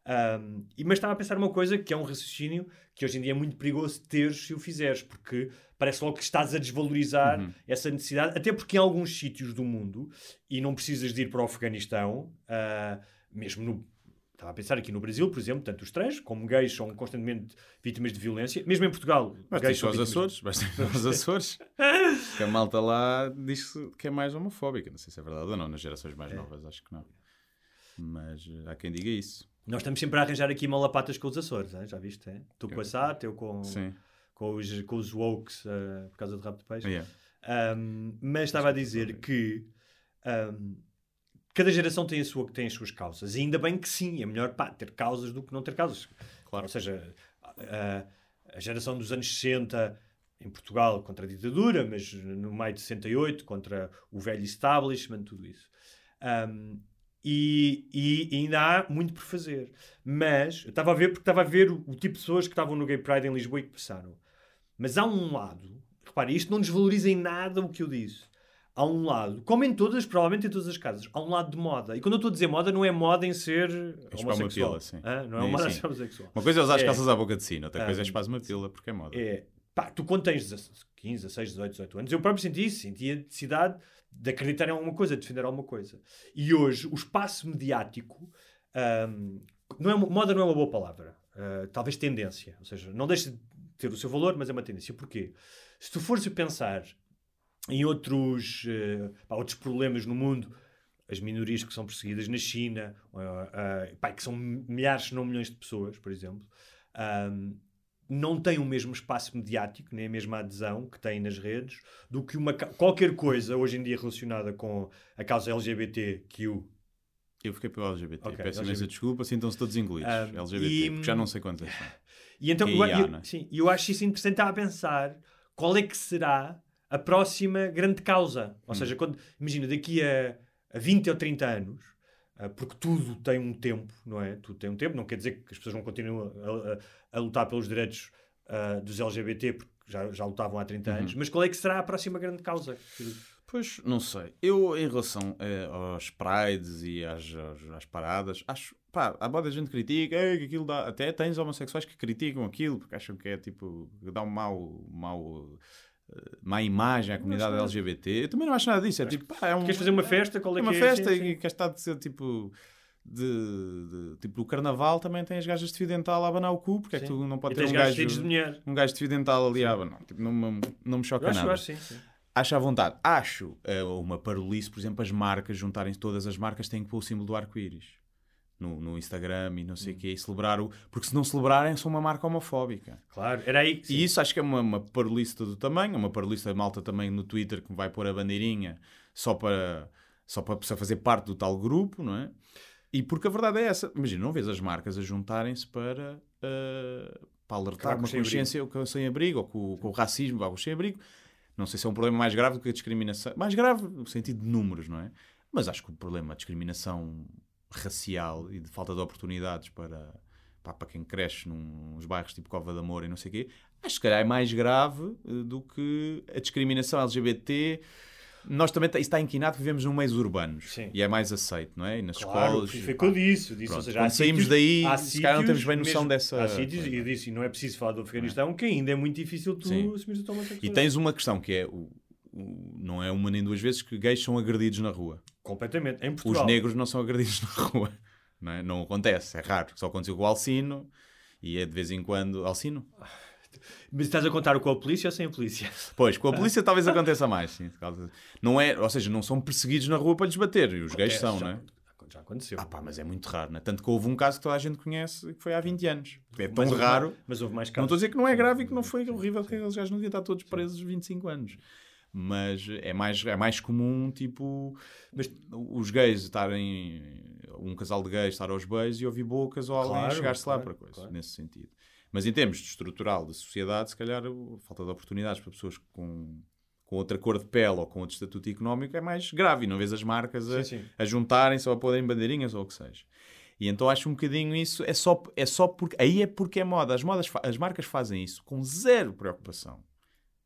Um, mas estava a pensar uma coisa que é um raciocínio que hoje em dia é muito perigoso teres se o fizeres, porque parece logo que estás a desvalorizar Uhum. essa necessidade, até porque em alguns sítios do mundo, e não precisas de ir para o Afeganistão, ah, mesmo no. Estava a pensar aqui no Brasil, por exemplo, tanto os trans como gays são constantemente vítimas de violência, mesmo em Portugal. Mas gays são os vítimas de- Açores, basta aos Açores, que a malta lá diz que é mais homofóbica. Não sei se é verdade ou não, nas gerações mais novas, acho que não. Mas eh, há quem diga isso. Nós estamos sempre a arranjar aqui malapatas com os Açores, hein? já viste? hein? Tu com a SAT, eu com, Sim. com, os, com os wokes ah, por causa do rabo de peixe. Yeah. Um, mas estava a dizer que um, cada geração tem, a sua, tem as suas causas. E ainda bem que sim, é melhor pá, ter causas do que não ter causas. Claro. Ou seja, a, a geração dos anos 60 em Portugal contra a ditadura, mas no maio de 68 contra o velho establishment, tudo isso. Um, e, e ainda há muito por fazer. Mas eu estava a ver, porque estava a ver o, o tipo de pessoas que estavam no Gay Pride em Lisboa e que passaram. Mas há um lado, repare, isto não desvaloriza em nada o que eu disse. Há um lado, como em todas, provavelmente em todas as casas, há um lado de moda. E quando eu estou a dizer moda, não é moda em ser uma homossexual. pila, sim. Hã? Não é Sim, moda sim. homossexual. Uma coisa é usar as É. calças à boca de sino, outra coisa é Ah, espaz uma pila, porque é moda. É, pá, tu quando tens 16, 15, 16, 18, 18 anos, eu próprio senti isso, senti a necessidade de acreditar em alguma coisa, de defender alguma coisa. E hoje, o espaço mediático, ahm, não é, moda não é uma boa palavra, ah, talvez tendência, ou seja, não deixa de ter o seu valor, mas é uma tendência. Porquê? Se tu fores pensar em outros, eh, pá, outros problemas no mundo, as minorias que são perseguidas na China, ah, pá, que são milhares, se não milhões de pessoas, por exemplo, ahm, não têm o mesmo espaço mediático, nem a mesma adesão que têm nas redes, do que uma, qualquer coisa hoje em dia relacionada com a causa LGBTQ. Eu fiquei pelo LGBT. Ok, Peço imensa desculpa, sintam-se todos incluídos. Um, LGBT, e- porque já não sei quantos é são. E então, E eu, eu- é? sim, eu acho isso interessante a pensar qual é que será a próxima grande causa. Ou Hum. seja, quando, imagina, daqui a, a 20 ou 30 anos, ah, porque tudo tem um tempo, não é? Tudo tem um tempo, não quer dizer que as pessoas não continuem a, a- a lutar pelos direitos ah, dos LGBT, porque já, já lutavam há 30 Uhum. anos, mas qual é que será a próxima grande causa? Pois, não sei. Eu, em relação eh, aos prides e às, às, às paradas, acho, pá, há boa gente que critica, "Ei, que aquilo dá. Até tens homossexuais que criticam aquilo, porque acham que é tipo, dá um mau, mau, má imagem à comunidade LGBT. Eu também não acho nada disso. É tipo, pá, é um, Queres fazer uma festa? Qual é, é uma que festa Sim, sim. e quer estar de ser tipo. De, de- tipo, o carnaval também tem as gajas de fio dental a abanar o cu, porque é que Sim. tu não pode ter um gajo, de um gajo de fio dental ali a abanar? Tipo, não, me- não me choca Eu acho, nada eu acho, sim, sim. acho à vontade. Acho eh, uma parolice, por exemplo, as marcas juntarem todas as marcas têm que pôr o símbolo do arco-íris no, no Instagram e não Hum. sei o quê, e celebrar o. Porque se não celebrarem, são uma marca homofóbica. Claro, era aí sim. E isso acho que é uma, uma parolice do tamanho, uma parolice da malta também no Twitter que vai pôr a bandeirinha só para, só para fazer parte do tal grupo, não é? E porque a verdade é essa. Imagina, não vês as marcas a juntarem-se para, eh, para alertar Acabar com com a o sem-abrigo. consciência com o sem-abrigo ou com, o- com o racismo, com o sem-abrigo. Não sei se é um problema mais grave do que a discriminação. Mais grave no sentido de números, não é? Mas acho que o problema, a discriminação racial e de falta de oportunidades para, pá, para quem cresce num- nos bairros tipo Cova de Amor e não sei o quê, acho que calhar é mais grave eh, do que a discriminação LGBT. Nós também, isso está inquinado, vivemos num meios urbanos Sim. e é mais aceito, não é? E nas Claro, escolas. foi o que pá, eu disse. seja, quando saímos sítios- daí, se calhar não temos bem noção mesmo- dessa Há sítios, e disse, não é preciso falar do Afeganistão, que ainda é muito difícil tu assumir a tua homossexualidade. E tens uma questão que é: o, o- não é uma nem duas vezes que gays são agredidos na rua. Completamente. Em Os Portugal. negros não são agredidos na rua. Não, é? não acontece, é raro. Só aconteceu com o Alcino e é de vez em quando. Alcino? Mas estás a contar com a polícia ou sem a polícia? Pois, com a polícia talvez aconteça mais. Sim. Não é, ou seja, não são perseguidos na rua para lhes bater. E os gays são, já, não é? já aconteceu. Ah pá, mas é muito raro, né? Tanto que houve um caso que toda a gente conhece que foi há 20 anos. É tão Mas raro. Mas houve mais Não casos. estou a dizer que não é grave e que não foi horrível que aqueles gajos não deviam estar todos presos 25 anos. Mas é mais, é mais comum, tipo, Mas- os gays estarem, um casal de gays estar aos beijos e ouvir bocas ou alguém Claro, chegar-se lá claro, para coisa, claro. nesse sentido. Mas em termos de estrutural da sociedade, se calhar a falta de oportunidades para pessoas com, com outra cor de pele ou com outro estatuto económico é mais grave e não vês as marcas a, Sim, sim. a juntarem-se ou a poderem bandeirinhas ou o que seja. E então acho um bocadinho isso, é só, é só porque, aí é porque é moda. As, modas, as marcas fazem isso com zero preocupação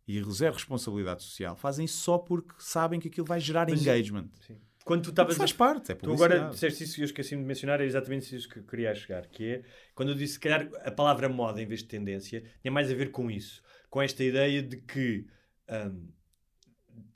e zero responsabilidade social. Fazem só porque sabem que aquilo vai gerar Mas- engagement. Quando tu estavas faz a- parte, é Tu agora disseste isso e eu esqueci-me de mencionar, é exatamente isso que eu queria chegar, que é, quando eu disse, se calhar, a palavra moda em vez de tendência, tinha mais a ver com isso, com esta ideia de que, hum,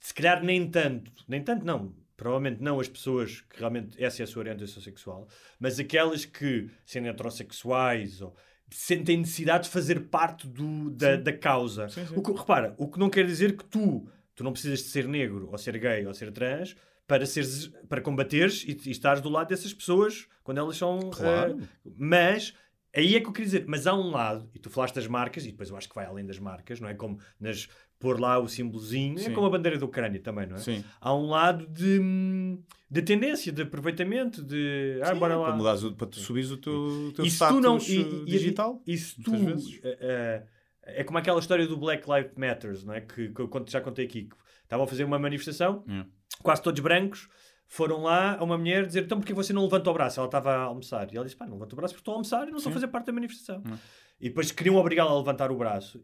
se calhar nem tanto, nem tanto não, provavelmente não as pessoas que realmente essa é a sua orientação sexual, mas aquelas que, sendo heterossexuais ou sentem necessidade de fazer parte do, da, da causa. Sim, sim. O que, repara, o que não quer dizer que tu, tu não precisas de ser negro ou ser gay ou ser trans para, seres, para combateres e, e estares do lado dessas pessoas quando elas são. Claro. eh, mas. Aí é que eu queria dizer, mas há um lado, e tu falaste das marcas, e depois eu acho que vai além das marcas, não é? Como nas, pôr lá o símbolozinho, é como a bandeira da Ucrânia também, não é? Sim. Há um lado de, hum, de tendência, de aproveitamento, de. Ah, Sim, bora lá. Para, mudares o- para tu subires o teu, o teu E status tu não- uh, e- e- digital. E se tu. eh, eh, é como aquela história do Black Lives Matters, não é? Que, que eu já contei aqui. que Estavam a fazer uma manifestação, É. quase todos brancos, foram lá a uma mulher dizer: então porquê você não levanta o braço? Ela estava a almoçar. E ela disse: pá, não levanto o braço porque estou a almoçar e não estou a fazer parte da manifestação. Hum. E depois queriam obrigá-la a levantar o braço.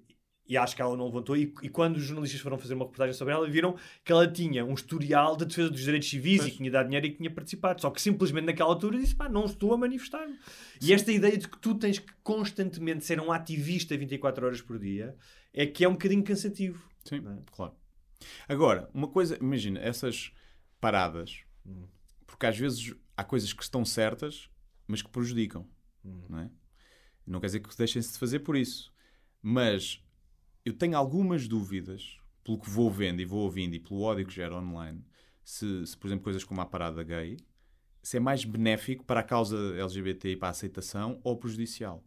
E acho que ela não levantou. E, e quando os jornalistas foram fazer uma reportagem sobre ela, viram que ela tinha um historial de defesa dos direitos civis e que tinha dado dinheiro e que tinha participado. Só que simplesmente naquela altura disse: pá, não estou a manifestar-me. E esta ideia de que tu tens que constantemente ser um ativista 24 horas por dia é que é um bocadinho cansativo. Sim, é? claro. Agora, uma coisa, imagina, essas paradas, Hum. porque às vezes há coisas que estão certas, mas que prejudicam, Hum. não é? Não quer dizer que deixem-se de fazer por isso, mas eu tenho algumas dúvidas, pelo que vou vendo e vou ouvindo e pelo ódio que gera online, se, se, por exemplo, coisas como a parada gay, se é mais benéfico para a causa LGBT e para a aceitação ou prejudicial.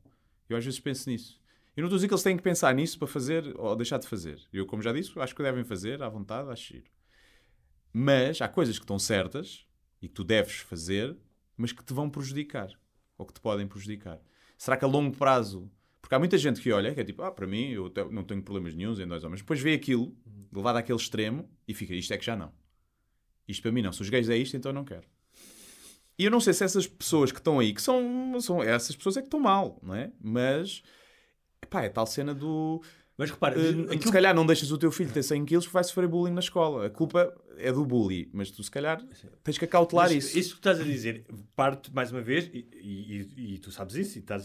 Eu às vezes penso nisso. Eu não estou a dizer que eles têm que pensar nisso para fazer ou deixar de fazer. Eu, como já disse, acho que devem fazer à vontade, acho giro. Mas há coisas que estão certas e que tu deves fazer, mas que te vão prejudicar ou que te podem prejudicar. Será que a longo prazo. Porque há muita gente que olha, que é tipo, ah, para mim, eu não tenho problemas nenhums em dois homens. Depois vê aquilo, levado àquele extremo, e fica, isto é que já não. Isto para mim não. Se os gays é isto, então não quero. E eu não sei se essas pessoas que estão aí, que são, são essas pessoas é que estão mal, não é? Mas, pá, é tal cena do. Mas repara, eh, aquilo- Se calhar não deixas o teu filho ter 100 quilos porque vai sofrer bullying na escola. A culpa é do bully, mas tu se calhar tens que acautelar Mas isso. Isso que estás a dizer parte, mais uma vez, e- e- e tu sabes isso, e estás,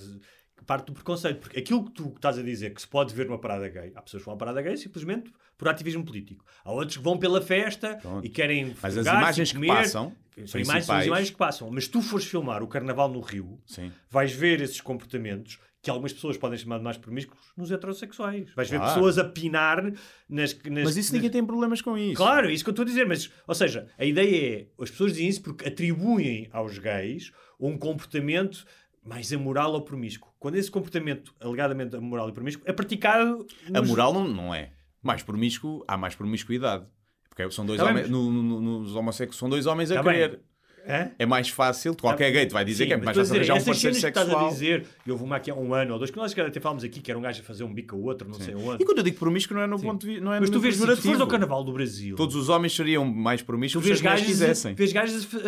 parte do preconceito. Porque aquilo que tu estás a dizer que se pode ver numa parada gay, há pessoas que vão à parada gay simplesmente por ativismo político. Há outros que vão pela festa Pronto. e querem. Mas as imagens que comer. passam, São imagens, são as imagens que passam. Mas se tu fores filmar o carnaval no Rio, Sim. vais ver esses comportamentos que algumas pessoas podem chamar de mais promíscuos nos heterossexuais. Vais ver Claro. pessoas a pinar nas. nas Mas isso nas- ninguém tem problemas com isso. Claro, é isso que eu estou a dizer, mas, ou seja, a ideia é, as pessoas dizem isso porque atribuem aos gays um comportamento mais amoral ou promíscuo. Quando esse comportamento, alegadamente amoral e promíscuo, é praticado... A nos- moral não, não é. Mais promíscuo, há mais promiscuidade. Porque são dois Tá bem, homens, no- no- nos homossexuais são dois homens a Tá bem. querer. Hã? É mais fácil, qualquer gay te vai dizer Sim, que é mais fácil dizer, arranjar um parceiro que estás sexual. a dizer, e houve uma aqui há um ano ou dois, que nós até falámos aqui, que era um gajo a fazer um bico ao outro, não sei onde. E quando eu digo promíscuo não é no ponto de vista, é Mas tu vês, se fores ao carnaval do Brasil, Todos os homens seriam mais promíscuos se mulheres gajos, quisessem. vês gajos a,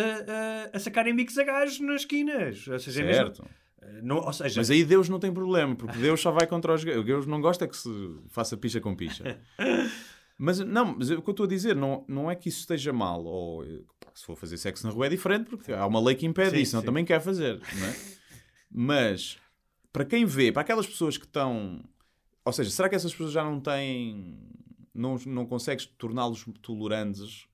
a- a sacarem bicos a gajos nas esquinas. Ou seja, é mesmo- Certo. Não, ou seja, Mas aí Deus não tem problema, porque Deus só vai contra os gays. Deus não gosta que se faça picha com picha. Mas não, mas o que eu estou a dizer não, não é que isso esteja mal. Ou eh, se for fazer sexo na rua é diferente, porque há uma lei que impede Sim, isso, não também quer fazer. É? Mas para quem vê, para aquelas pessoas que estão. Ou seja, será que essas pessoas já não têm. Não, não consegues torná-los tolerantes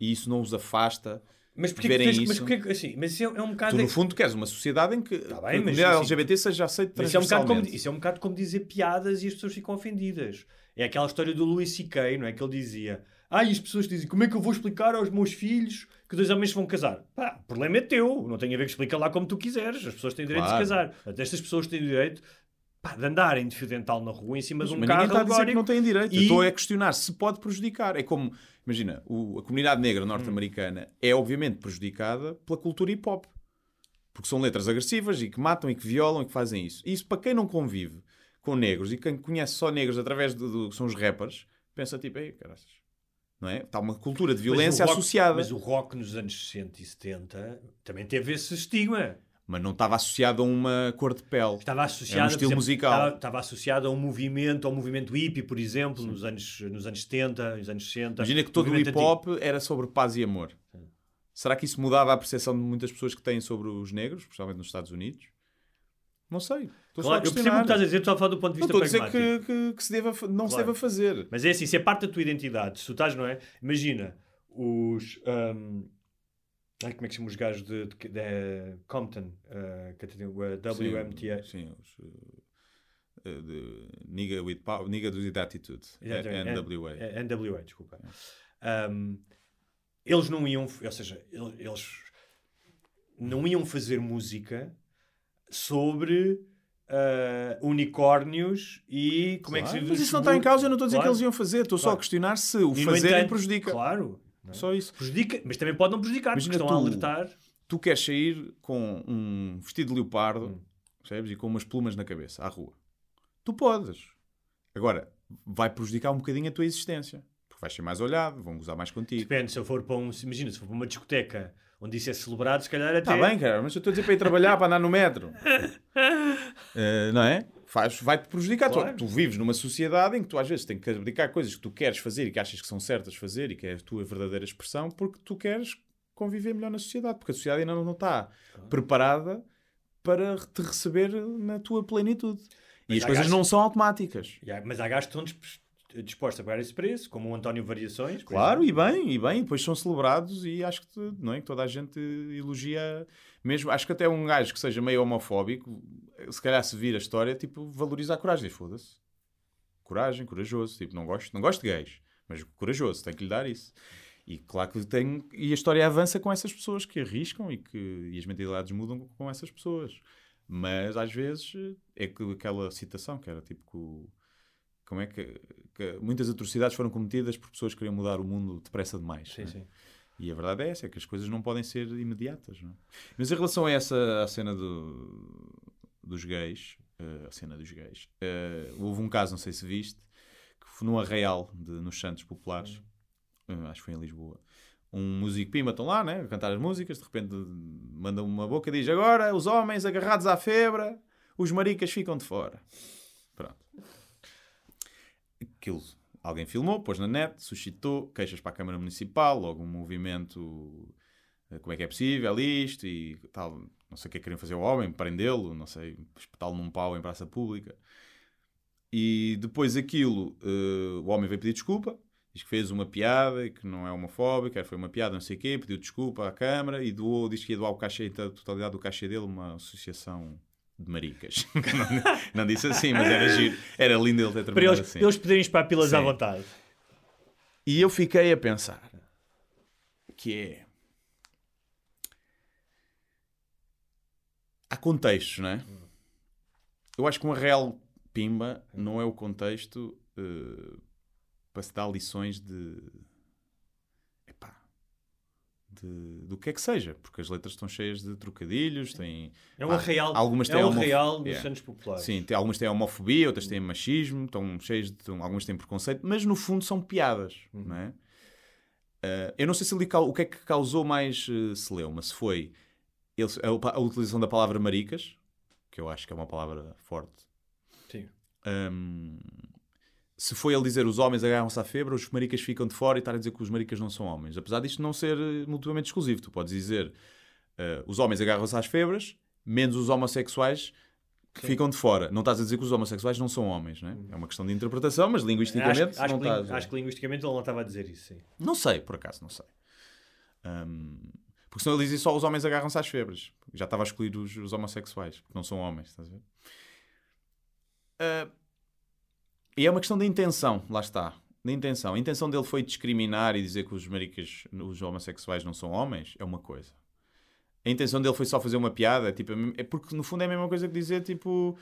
e isso não os afasta? Mas porquê que verem tens, mas isso. porquê que- assim, mas isso é, é um bocado Tu, no fundo, queres uma sociedade em que, Tá que bem, a mas comunidade assim, LGBT seja aceita Mas isso é, um como, transversalmente. isso é um bocado como dizer piadas e as pessoas ficam ofendidas. É aquela história do Louis C.K., não é? Que ele dizia: Ah, e as pessoas dizem, como é que eu vou explicar aos meus filhos que dois homens se vão casar. Pá, o problema é teu. Não tem a ver que explica lá como tu quiseres. As pessoas têm direito Claro. de se casar. Portanto, estas pessoas têm direito pá, de andarem de fio dental na rua em cima de um Mas carro ninguém está a dizer que não têm direito. E- Eu Estou a questionar se pode prejudicar. É como, imagina, o- a comunidade negra norte-americana é obviamente prejudicada pela cultura hip hop. Porque são letras agressivas e que matam e que violam e que fazem isso. E isso para quem não convive com negros e quem conhece só negros através de, do que são os rappers, pensa tipo, ei, caraças. Não é? Está uma cultura de Mas violência rock- associada. Mas o rock nos anos 60 e 70 também teve esse estigma. Mas não estava associado a uma cor de pele. Estava associado, um estilo exemplo, musical. Estava, estava associado a um movimento, ao movimento hippie, por exemplo, nos anos, nos anos 70, nos anos 60. Imagina que todo o hip hop era sobre paz e amor. Será que isso mudava a percepção de muitas pessoas que têm sobre os negros, principalmente nos Estados Unidos? Não sei. Estou Claro, eu percebo o que estás a dizer, estou a falar do ponto de Não vista estou a dizer pragmático. que, que- que se deva, não se Claro. deva fazer. Mas é assim, se é parte da tua identidade, se tu estás, não é? Imagina, os. ahm, ai, como é que chama os gajos de, de, de Compton? ah, que tem o ah, WMTA. Sim, sim, os, uh, uh, de nigga, with power, nigga with attitude. Exatamente, NWA. é- é NWA, desculpa. Ahm, eles não iam, ou seja, el- eles não iam fazer música sobre ah, unicórnios e como é que se Claro, Mas isso não está em causa, eu não estou a dizer Claro. que eles iam fazer, estou só a Claro. questionar se o E, no fazerem entanto, prejudica. Claro. Não é? Só isso. Prejudica, mas também pode não prejudicar, porque Imagina estão a tu- alertar. Tu queres sair com um vestido de leopardo, Hum. percebes? E com umas plumas na cabeça, à rua. Tu podes. Agora, vai prejudicar um bocadinho a tua existência. Porque vais ser mais olhado, vão gozar mais contigo. Depende, se eu for para um. Imagina, se for para uma discoteca onde isso é celebrado, se calhar até. Está bem, cara, mas eu estou a dizer para ir trabalhar, para andar no metro. Eh, não é? Faz, vai-te prejudicar. Tu- Claro. Tu, vives numa sociedade em que tu às vezes tens que abdicar coisas que tu queres fazer e que achas que são certas de fazer e que é a tua verdadeira expressão porque tu queres conviver melhor na sociedade. Porque a sociedade ainda não está preparada para te receber na tua plenitude. E Mas as há coisas não são automáticas. E há- Mas há gajos que disp- dispostos a pagar esse preço, como o António Variações. Claro, e bem, e bem, depois são celebrados e acho que não é? que toda a gente elogia mesmo, acho que até um gajo que seja meio homofóbico, se calhar se vir a história, tipo, valoriza a coragem, foda-se. Coragem, corajoso, tipo, não gosto, não gosto de gays, mas corajoso, tem que lhe dar isso. E claro que tem, e a história avança com essas pessoas que arriscam e que e as mentalidades mudam com essas pessoas. Mas às vezes é que aquela citação que era tipo que o- como é que, que muitas atrocidades foram cometidas por pessoas que queriam mudar o mundo depressa demais. Sim, não é? sim. E a verdade é essa, é que as coisas não podem ser imediatas. Não é? Mas em relação a essa a cena do, dos gays, eh, a cena dos gays, eh, houve um caso, não sei se viste, que foi num arraial de, nos Santos Populares, eh, acho que foi em Lisboa. Um músico pima estão lá, né, a cantar as músicas, de repente manda uma boca e diz: Agora os homens agarrados à febre, os maricas ficam de fora. Pronto. Aquilo, alguém filmou, pôs na net, suscitou queixas para a Câmara Municipal, logo um movimento. eh, Como é que é possível isto? E tal, não sei o que é que queriam fazer ao homem, prendê-lo, não sei, espetá-lo num pau em praça pública. E depois aquilo, eh, o homem veio pedir desculpa, diz que fez uma piada e que não é homofóbica, foi uma piada, não sei o quê, pediu desculpa à Câmara e doou, diz que ia doar o cachê, a totalidade do cachê dele, uma associação de maricas. não, não disse assim, mas era giro. Era lindo ele ter Para terminado eles, assim. eles poderem espar pilas à Sim. vontade. E eu fiquei a pensar que é. Há contextos, não é? Eu acho que uma real pimba não é o contexto eh, para se dar lições de. De, do que é que seja, porque as letras estão cheias de trocadilhos, têm. É um arraial, algumas é têm um homof- arraial dos Yeah. Populares. Sim, tem, algumas têm homofobia, outras têm machismo, estão cheias de. algumas têm preconceito, mas no fundo são piadas, não é? Ah, eu não sei se cau- o que é que causou mais uh, celeuma, se foi ele- a, a utilização da palavra maricas, que eu acho que é uma palavra forte. Sim. Ahm, se foi ele dizer os homens agarram-se à febre, os maricas ficam de fora e estar a dizer que os maricas não são homens. Apesar disto não ser eh, mutuamente exclusivo. Tu podes dizer eh, os homens agarram-se às febras, menos os homossexuais que ficam de fora. Não estás a dizer que os homossexuais não são homens, não é? É uma questão de interpretação, mas linguisticamente Acho, acho, não que, estás. acho que linguisticamente ele não estava a dizer isso, sim. Não sei, por acaso, não sei. Ahm, porque senão ele dizia só os homens agarram-se às febres. Já estava a excluir os, os homossexuais, porque não são homens, estás a ver? Ah, e é uma questão da intenção, lá está. da intenção. A intenção dele foi discriminar e dizer que os maricas, os homossexuais não são homens, é uma coisa. A intenção dele foi só fazer uma piada, tipo, é porque no fundo é a mesma coisa que dizer, tipo,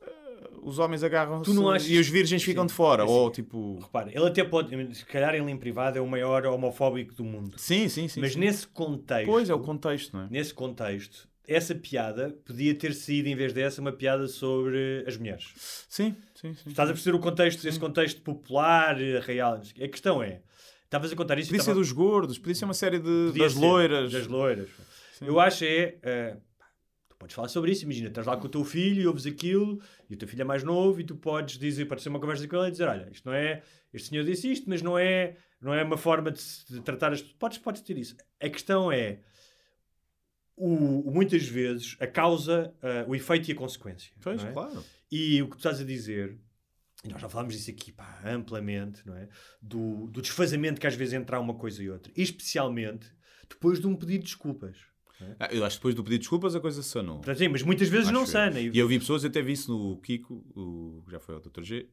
eh, os homens agarram-se achas- e os virgens ficam Sim. de fora. É assim. Ou tipo. Repara, ele até pode, se calhar ele em privado é o maior homofóbico do mundo. Sim, sim, sim. Mas sim. nesse contexto, Pois é o contexto, não é? nesse contexto, essa piada podia ter sido, em vez dessa, uma piada sobre as mulheres. Sim, sim, sim. Estás a perceber o contexto, esse contexto popular, eh, real. A questão é, estavas a contar isso Podia ser estava- dos gordos, podia ser uma série de, podia das ser, loiras. Das loiras. Eu acho é. eh, tu podes falar sobre isso, imagina, estás lá com o teu filho e ouves aquilo, e o teu filho é mais novo, e tu podes dizer, pode ser uma conversa com ele e dizer: Olha, isto não é. Este senhor disse isto, mas não é, não é uma forma de, de tratar as pessoas. Podes, podes ter isso. A questão é. O, muitas vezes a causa, eh, o efeito e a consequência. Pois, é? claro. E o que tu estás a dizer, e nós já falámos disso aqui pá, amplamente, não é? Do, do desfazamento que às vezes entra uma coisa e outra. E especialmente depois de um pedido de desculpas. Ah, Eu acho que depois do pedido de desculpas a coisa sanou. Portanto, sim, mas muitas vezes Acho não eu. sana. E eu vi pessoas, eu até vi isso no Kiko, o, que já foi ao Dr. G,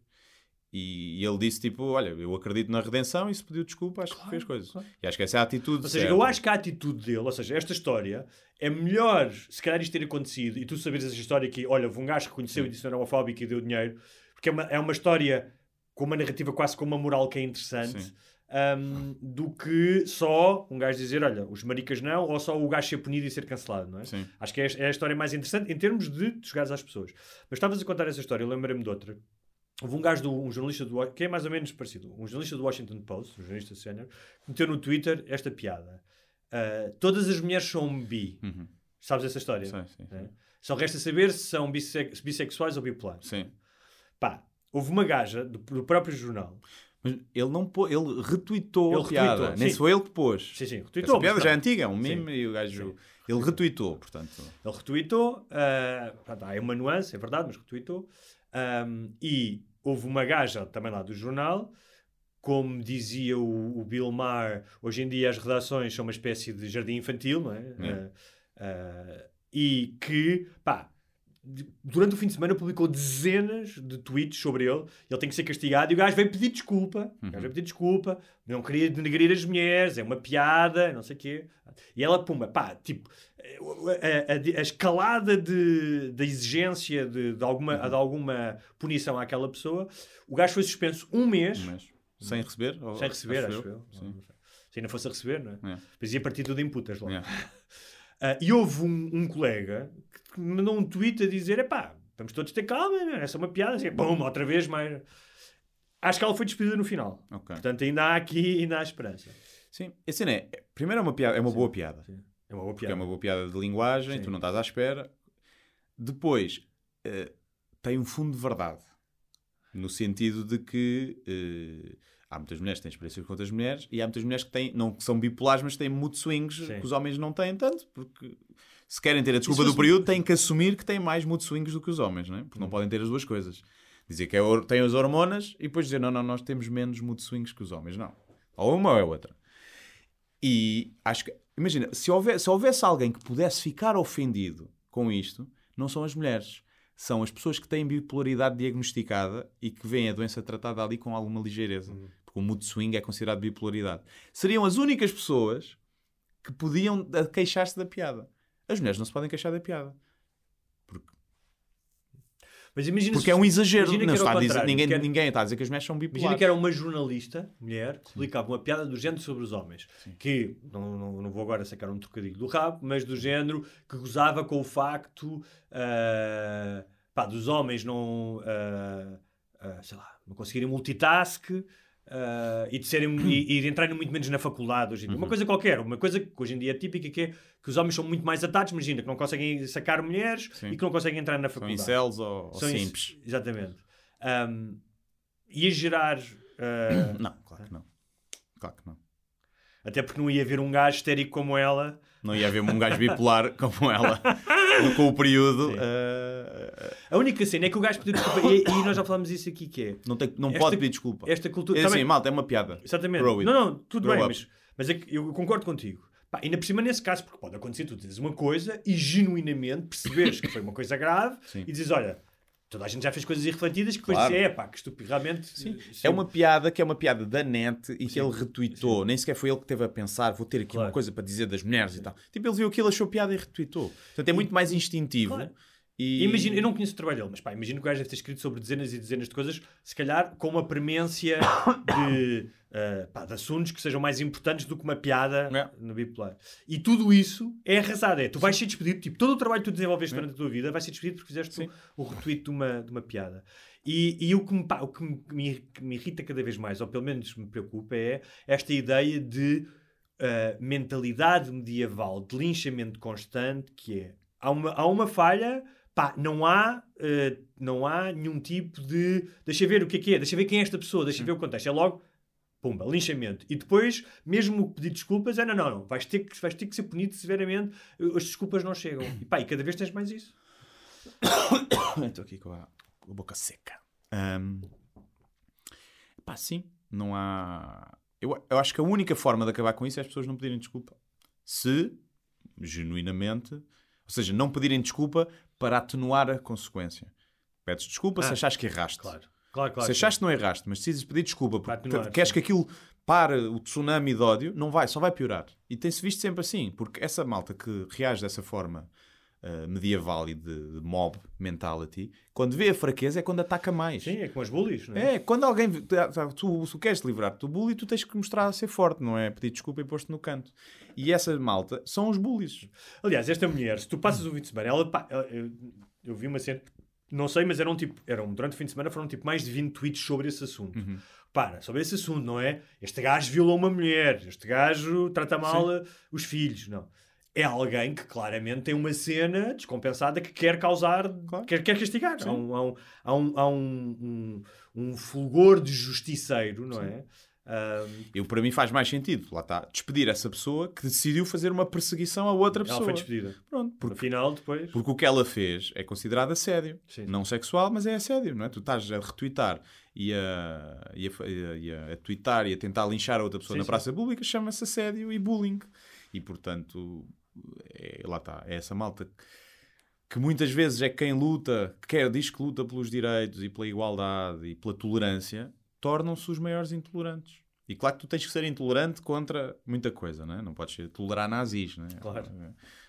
e ele disse tipo: Olha, eu acredito na redenção e se pediu desculpa, acho que fez coisas. E acho que essa é a atitude. Ou seja, certa. eu acho que a atitude dele, ou seja, esta história, é melhor se calhar isto ter acontecido e tu saberes essa história que, olha, um gajo reconheceu e disse que era homofóbico e deu dinheiro, porque é uma, é uma história com uma narrativa quase com uma moral que é interessante. Hum, do que só um gajo dizer, olha, os maricas não, ou só o gajo ser punido e ser cancelado, não é? Sim. Acho que é, é a história mais interessante em termos de chegares às pessoas. Mas estavas a contar essa história, eu lembrei-me de outra. Houve um gajo, do, um jornalista do, que é mais ou menos parecido, um jornalista do Washington Post, um jornalista sénior, que meteu no Twitter esta piada. Ah, todas as mulheres são bi. Uhum. Sabes essa história? Sim, sim, É? sim. Só resta saber se são bissex- bissexuais ou bipolares. Sim. Pá, houve uma gaja do, do próprio jornal. Mas ele não pô, ele retweetou Ele a piada. retweetou, Nem sim. foi ele que pôs. Sim, sim, retweetou. Essa piada já é antiga, é um Sim. meme e o gajo. Ele retweetou, portanto. Ele retweetou, pronto, há uma nuance, é verdade, mas retweetou. Ahm, e houve uma gaja também lá do jornal, como dizia o, o Bill Maher, hoje em dia as redações são uma espécie de jardim infantil, não é? Ah, ah, e que, pá, durante o fim de semana publicou dezenas de tweets sobre ele. Ele tem que ser castigado e o gajo veio pedir desculpa. O gajo veio pedir desculpa. Não queria denegrir as mulheres, é uma piada, não sei o quê. E ela, pumba, pá, tipo, a, a- a escalada de, da exigência de, de alguma, de alguma punição àquela pessoa, o gajo foi suspenso um mês Mas, sem receber? ou- sem receber, acho, eu. Sim. Se ainda fosse a receber, não é? É. Depois ia partir tudo em putas logo. É. Ah, e houve um, um colega que me mandou um tweet a dizer: epá, vamos todos ter calma, é uma piada. Assim, bum, outra vez, mais. Acho que ela foi despedida no final. Ok. Portanto, ainda há aqui, ainda há esperança. Sim. A cena é, primeiro é uma, piada, é uma boa piada. Sim. É uma boa Porque piada. é uma boa piada de linguagem, Sim. tu não estás à espera. Depois, eh, tem um fundo de verdade. No sentido de que eh, há muitas mulheres que têm experiências com outras mulheres e há muitas mulheres que, têm, não que são bipolares, mas têm mood swings Sim. que os homens não têm tanto, porque se querem ter a desculpa Isso do fosse- período, têm que assumir que têm mais mood swings do que os homens, não é? porque não podem ter as duas coisas. Dizer que é, têm as hormonas e depois dizer, não, não, nós temos menos mood swings que os homens. Não. Ou uma ou é outra. E acho que, imagina, se houvesse, se houvesse alguém que pudesse ficar ofendido com isto, não são as mulheres. São as pessoas que têm bipolaridade diagnosticada e que veem a doença tratada ali com alguma ligeireza. Porque o mood swing é considerado bipolaridade. Seriam as únicas pessoas que podiam queixar-se da piada. As mulheres não se podem queixar da piada. Mas imagina Porque se- é um exagero. Não está dizer- ninguém, era- ninguém está a dizer que as mulheres são bipolares. Imagina que era uma jornalista, mulher, que publicava uma piada do género sobre os homens. Que, não, não, não vou agora sacar um trocadilho do rabo, mas do género que gozava com o facto ah, pá, dos homens não, ah, ah, sei lá, não conseguirem multitask ah, e, de serem, e, e de entrarem muito menos na faculdade hoje em dia. Uhum. Uma coisa qualquer, uma coisa que hoje em dia é típica, que é que os homens são muito mais atados, imagina, que não conseguem sacar mulheres Sim. e que não conseguem entrar na São faculdade. incels ou, São simples. Exatamente. Um, ia gerar. uh, Não, claro que não. Claro que não. até porque não ia haver um gajo histérico como ela. Não ia haver um gajo bipolar como ela com o período. Eh, A única cena é que o gajo pediu desculpa. E, e nós já falámos isso aqui, que é. não tem, não Esta- pode pedir desculpa. Esta cultura. É assim, bem, malta, é uma piada. exatamente. Não, não, tudo Grow bem, up. mas, mas é eu concordo contigo. Pá, ainda por cima nesse caso, porque pode acontecer, tu dizes uma coisa e genuinamente perceberes que foi uma coisa grave Sim. e dizes: olha, toda a gente já fez coisas irrefletidas que depois Claro. é pá, que estúpido, realmente. Sim. se É eu- uma piada que é uma piada da net e que ele retweetou. Nem sequer foi ele que teve a pensar, vou ter aqui Claro. uma coisa para dizer das mulheres e tal. Tipo, ele viu aquilo, achou piada e retweetou. Portanto, é muito mais instintivo. Claro. E... Imagino, eu não conheço o trabalho dele, mas pá, imagino que o gajo deve ter escrito sobre dezenas e dezenas de coisas, se calhar com uma premência de, eh, pá, de assuntos que sejam mais importantes do que uma piada É. no bipolar. E tudo isso é arrasado. É, tu vais ser despedido, tipo, todo o trabalho que tu desenvolveste durante a tua vida vai ser despedido porque fizeste Sim. o, o retweet de uma, de uma piada. E, e o, que me, pá, o que me, que me- que me irrita cada vez mais, ou pelo menos me preocupa, é esta ideia de uh, mentalidade medieval de linchamento constante que é há uma, há uma falha pá, não há uh, não há nenhum tipo de deixa ver o que é que é, deixa ver quem é esta pessoa deixa ver o contexto, é logo pumba, linchamento e depois, mesmo pedir desculpas é não, não, não, vais ter que, vais ter que ser punido severamente, as desculpas não chegam e pá, e cada vez tens mais isso Estou aqui com a, com a boca seca. Ahm, pá, sim, não há. Eu, eu acho que a única forma de acabar com isso é as pessoas não pedirem desculpa. Se, genuinamente, ou seja, não pedirem desculpa para atenuar a consequência. Pedes desculpa se Ah, achaste que erraste. claro, claro, claro se achaste que não erraste, mas precisas pedir desculpa porque te- queres sim. que aquilo pare o tsunami de ódio, não vai, só vai piorar. E tem-se visto sempre assim, porque essa malta que reage dessa forma uh, medieval e de, de mob mentality, quando vê a fraqueza é quando ataca mais. sim, é como as bullies não é? É, quando alguém. Tu, tu queres livrar-te do bully, tu tens que mostrar a ser forte, não é? Pedir desculpa e pôr-te no canto. E essa malta são os bullies. Aliás, esta mulher, se tu passas o fim de semana, ela- eu, eu vi uma cena, não sei, mas eram tipo, eram, durante o fim de semana foram tipo mais de 20 tweets sobre esse assunto. Para, sobre esse assunto, não é? Este gajo violou uma mulher, este gajo trata mal eh, os filhos, não. É alguém que claramente tem uma cena descompensada que quer causar, quer, quer castigar. Há, um, há, um, há, um, há um, um, um fulgor de justiceiro, não é? Ahm, Eu, para mim faz mais sentido, lá está, despedir essa pessoa que decidiu fazer uma perseguição a outra ela pessoa. foi despedida. Pronto, porque, depois. porque o que ela fez é considerado assédio. Sim. Não sexual, mas é assédio, não é? Tu estás a retweetar e a, e a, e a, e a, tweetar e a tentar linchar a outra pessoa Sim, na praça pública, chama-se assédio e bullying. E, portanto, é- lá está, é essa malta que muitas vezes é quem luta, que quer, diz que luta pelos direitos e pela igualdade e pela tolerância, tornam-se os maiores intolerantes. E claro que tu tens que ser intolerante contra muita coisa, não é? Não podes tolerar nazis, não é? Claro.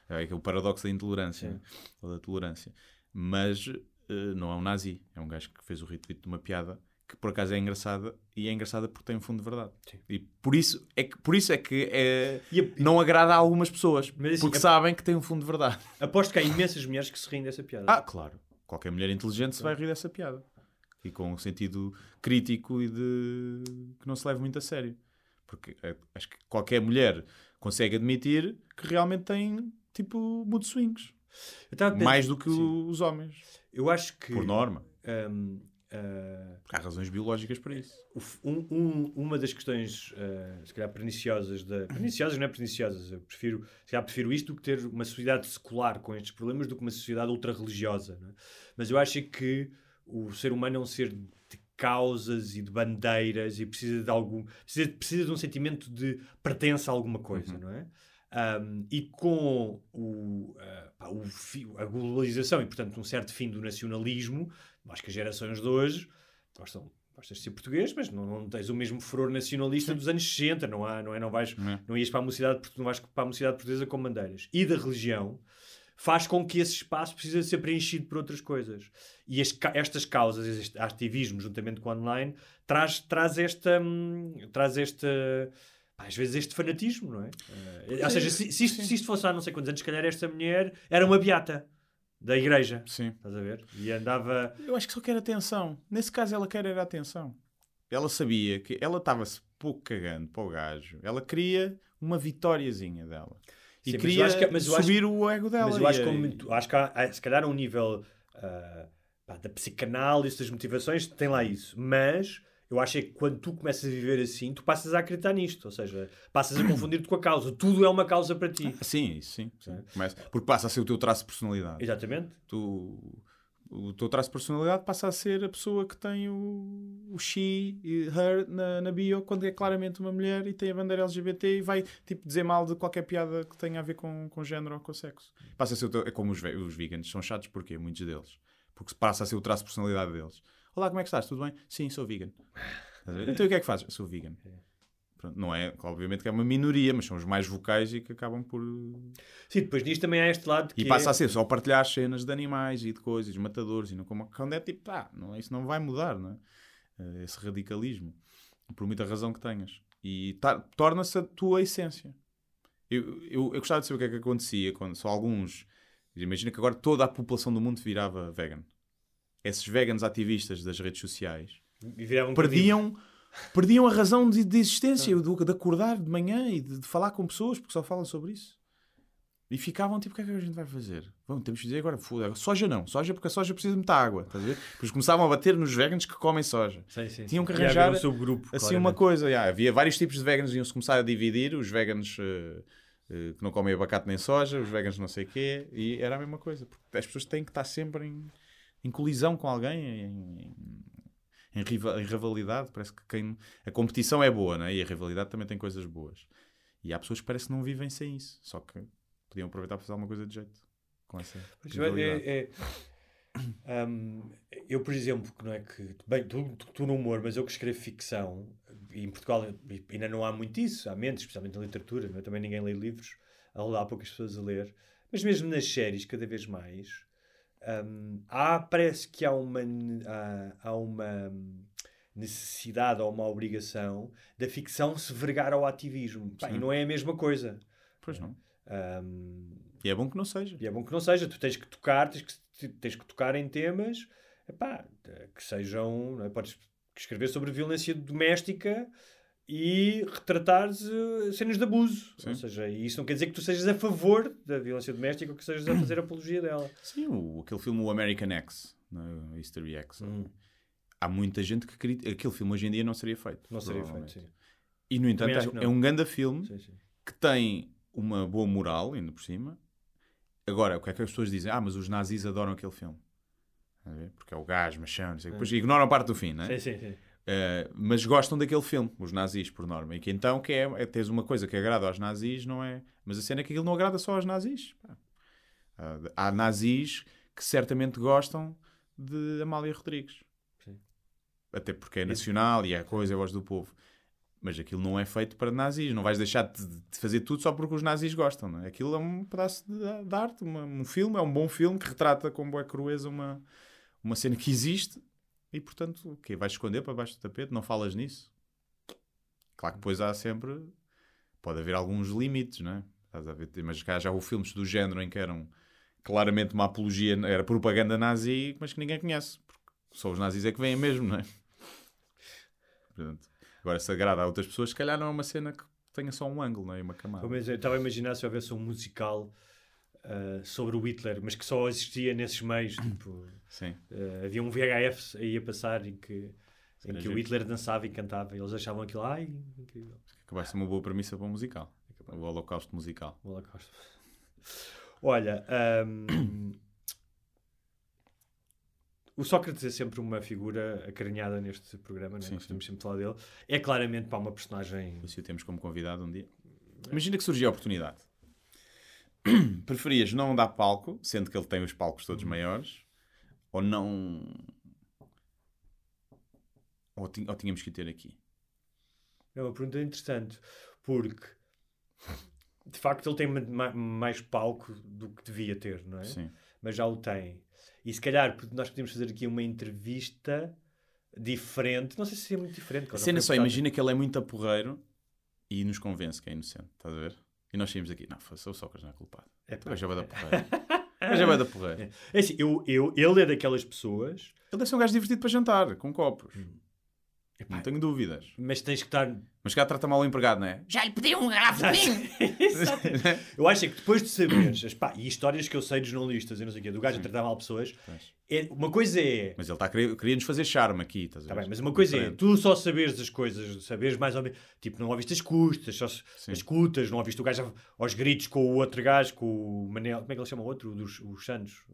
É, é o paradoxo da intolerância, né? ou da tolerância. Mas eh, não é um nazi, é um gajo que fez o retweet de uma piada que por acaso é engraçada e é engraçada porque tem um fundo de verdade. Sim. E por isso é que, por isso é que é, a- não agrada a algumas pessoas, assim, porque a- sabem que tem um fundo de verdade. Aposto que há imensas mulheres que se riem dessa piada. Ah, claro. Qualquer mulher inteligente se vai rir dessa piada. E com um sentido crítico e de que não se leve muito a sério. Porque eh, acho que qualquer mulher consegue admitir que realmente tem tipo mood swings. Mais do que Sim. os homens. Eu acho que. Por norma. hum, ah, Porque há razões biológicas para isso. um- um- uma das questões, ah, se calhar, perniciosas, da, perniciosas não é perniciosas, eu prefiro, se calhar, prefiro isto do que ter uma sociedade secular com estes problemas do que uma sociedade ultra-religiosa. é? Mas eu acho que o ser humano é um ser de causas e de bandeiras e precisa de algum precisa, precisa de um sentimento de pertença a alguma coisa, não é? Um, e com o, ah, pá, o fi- a globalização e, portanto, um certo fim do nacionalismo, acho que as gerações de hoje gostam, gostas de ser português, mas não, não tens o mesmo furor nacionalista dos anos 60, não, há, não, é, não, vais, Não é? não ias para a mocidade, não vais para a mocidade portuguesa com bandeiras. E da religião faz com que esse espaço precise ser preenchido por outras coisas. E as estas causas, este ativismo, juntamente com o online, traz, traz esta... hum, traz esta às vezes este fanatismo, não é? Eh, ou seja, se, se isto, se isto fosse há não sei quantos anos, se calhar esta mulher era uma beata da igreja. Sim. Estás a ver? E andava. Eu acho que só quer atenção. Nesse caso, ela quer era atenção. Ela sabia que ela estava-se pouco cagando para o gajo. Ela queria uma vitóriazinha dela. E Sim, mas eu queria acho que- mas eu acho- subir o ego dela. Mas eu acho, E- que como- acho que há, há, se calhar a um nível ah, pá, da psicanálise, das motivações, tem lá isso. Mas eu acho é que quando tu começas a viver assim, tu passas a acreditar nisto. Ou seja, passas a confundir-te com a causa. Tudo é uma causa para ti. Sim, isso sim. sim. Começa- Porque passa a ser o teu traço de personalidade. Exatamente. Tu, o teu traço de personalidade passa a ser a pessoa que tem o, o she e her na, na bio, quando é claramente uma mulher e tem a bandeira LGBT e vai tipo, dizer mal de qualquer piada que tenha a ver com, com género ou com sexo. Passa a ser o teu, é como os, os veganos, são chatos porque muitos deles. porque passa a ser o traço de personalidade deles. Olá, como é que estás? Tudo bem? Sim, sou vegan. Então o que é que fazes? Sou vegan. Não é, obviamente que é uma minoria, mas são os mais vocais e que acabam por. Sim, depois disto também há este lado que E passa é... a ser só partilhar as cenas de animais e de coisas, matadores, e não como quando é tipo, pá, não, isso não vai mudar, não é? Eh, Esse radicalismo, por muita razão que tenhas. E ta- torna-se a tua essência. Eu, eu, eu gostava de saber o que é que acontecia quando só alguns. Imagina que agora toda a população do mundo virava vegan. Esses veganos ativistas das redes sociais viravam perdiam, a razão de, de existência, do- de acordar de manhã e de, de falar com pessoas, porque só falam sobre isso. E ficavam tipo, o que é que a gente vai fazer? Vamos, temos que dizer agora, foda soja não, soja porque a soja precisa de muita água, estás a ver? Depois começavam a bater nos veganos que comem soja. Sim, sim, Tinham que arranjar um subgrupo, assim claramente. uma coisa. já, havia vários tipos de veganos, iam-se começar a dividir, os veganos eh, que não comem abacate nem soja, os veganos não sei o quê, e era a mesma coisa, porque as pessoas têm que estar sempre em, em colisão com alguém, em, em, em riva- em rivalidade. Parece que quem, a competição é boa, né? e a rivalidade também tem coisas boas. E há pessoas que parece que não vivem sem isso, só que podiam aproveitar para fazer alguma coisa de jeito com essa é, é- Hum, eu, por exemplo, que não é que. Bem, tu, tu, tu no humor, mas eu que escrevo ficção, e em Portugal ainda não há muito isso, há menos, especialmente na literatura, não é? também ninguém lê livros, há poucas pessoas a ler, mas mesmo nas séries, cada vez mais, hum, há, parece que há uma, há, há uma necessidade ou uma obrigação da ficção se vergar ao ativismo. Pá, e não é a mesma coisa. Pois não. Hum, E é bom que não seja. e é bom que não seja. Tu tens que tocar, tens que, tens que tocar em temas epá, que sejam. não é? Podes escrever sobre violência doméstica e retratares eh, cenas de abuso. Ou seja, isso não quer dizer que tu sejas a favor da violência doméstica ou que sejas a fazer apologia dela. Sim, o, aquele filme, o American X, né? o History X. Hum. Há muita gente que critica. Aquele filme hoje em dia não seria feito. Não seria feito, sim. E no entanto, é, é um grande filme Sim, sim. que tem uma boa moral, ainda por cima. Agora, o que é que as pessoas dizem? Ah, mas os nazis adoram aquele filme. Porque é o gás, machão, não sei. Depois ignoram a parte do fim, não é? Sim, sim, sim. Uh, mas gostam daquele filme, os nazis, por norma. E que então que é, é tens uma coisa que agrada aos nazis, não é? Mas a cena é que aquilo não agrada só aos nazis. Uh, há nazis que certamente gostam de Amália Rodrigues. Sim. Até porque é nacional e é a coisa, é a voz do povo. Mas aquilo não é feito para nazis. Não vais deixar de, de fazer tudo só porque os nazis gostam. Não é? Aquilo é um pedaço de, de arte, uma- um filme, é um bom filme que retrata com boa crueza uma, uma cena que existe e portanto, o quê? Vais esconder para baixo do tapete? Não falas nisso? Claro que depois há sempre. Pode haver alguns limites, não é? Estás a ver? Mas cá já houve filmes do género em que eram claramente uma apologia, era propaganda nazi, mas que ninguém conhece. Porque só os nazis é que vêm mesmo, não é? Portanto, agora, se agrada a outras pessoas, se calhar não é uma cena que tenha só um ângulo, não é? Uma camada. Eu estava a imaginar se houvesse um musical ah, sobre o Hitler, mas que só existia nesses meios. Tipo, Sim. ah, havia um VHF aí a passar em que, em que o. Hitler dançava e cantava e eles achavam aquilo, ai, incrível. Vai ser uma boa premissa para um musical. O holocausto musical. O Holocausto. Olha, ahm, o Sócrates é sempre uma figura acarinhada neste programa? Sim, sim. Gostamos sempre de falar dele. É claramente para uma personagem. Se o temos como convidado um dia. Imagina que surgia a oportunidade. Preferias não dar palco, sendo que ele tem os palcos todos maiores, ou não. Ou, ou tínhamos que ter aqui? É uma pergunta interessante, porque de facto ele tem ma- ma- mais palco do que devia ter, não é? Sim. Mas já o tem. E se calhar nós podemos fazer aqui uma entrevista diferente. Não sei se é muito diferente. A cena só, imagina que ele é muito aporreiro e nos convence que é inocente, estás a ver? E nós saímos aqui, não, foi só o Sócrates não é culpado. É Tu já vai dar porreiro. Tu já vai dar porreiro. causa- É assim, eu, eu, ele é daquelas pessoas, Ele deve ser um gajo divertido para jantar, com copos. Hum. Não tenho dúvidas. mas tens que estar Mas cá trata mal o empregado, não é? Já lhe pedi um garrafa de vinho. Exato. Eu acho é que depois de saberes, pá, e histórias que eu sei de jornalistas e não sei o quê, do gajo a tratar mal pessoas, é, uma coisa é. Mas ele está a querer, queria nos fazer charme aqui, estás a Tá bem, mas uma coisa é, Diferente. tu só saberes as coisas, saberes mais ou menos, tipo, não ouviste as custas, só Sim. as cutas, não ouviste o gajo aos gritos com o outro gajo, com o Manel, como é que ele chama o outro? O Dos, os Santos.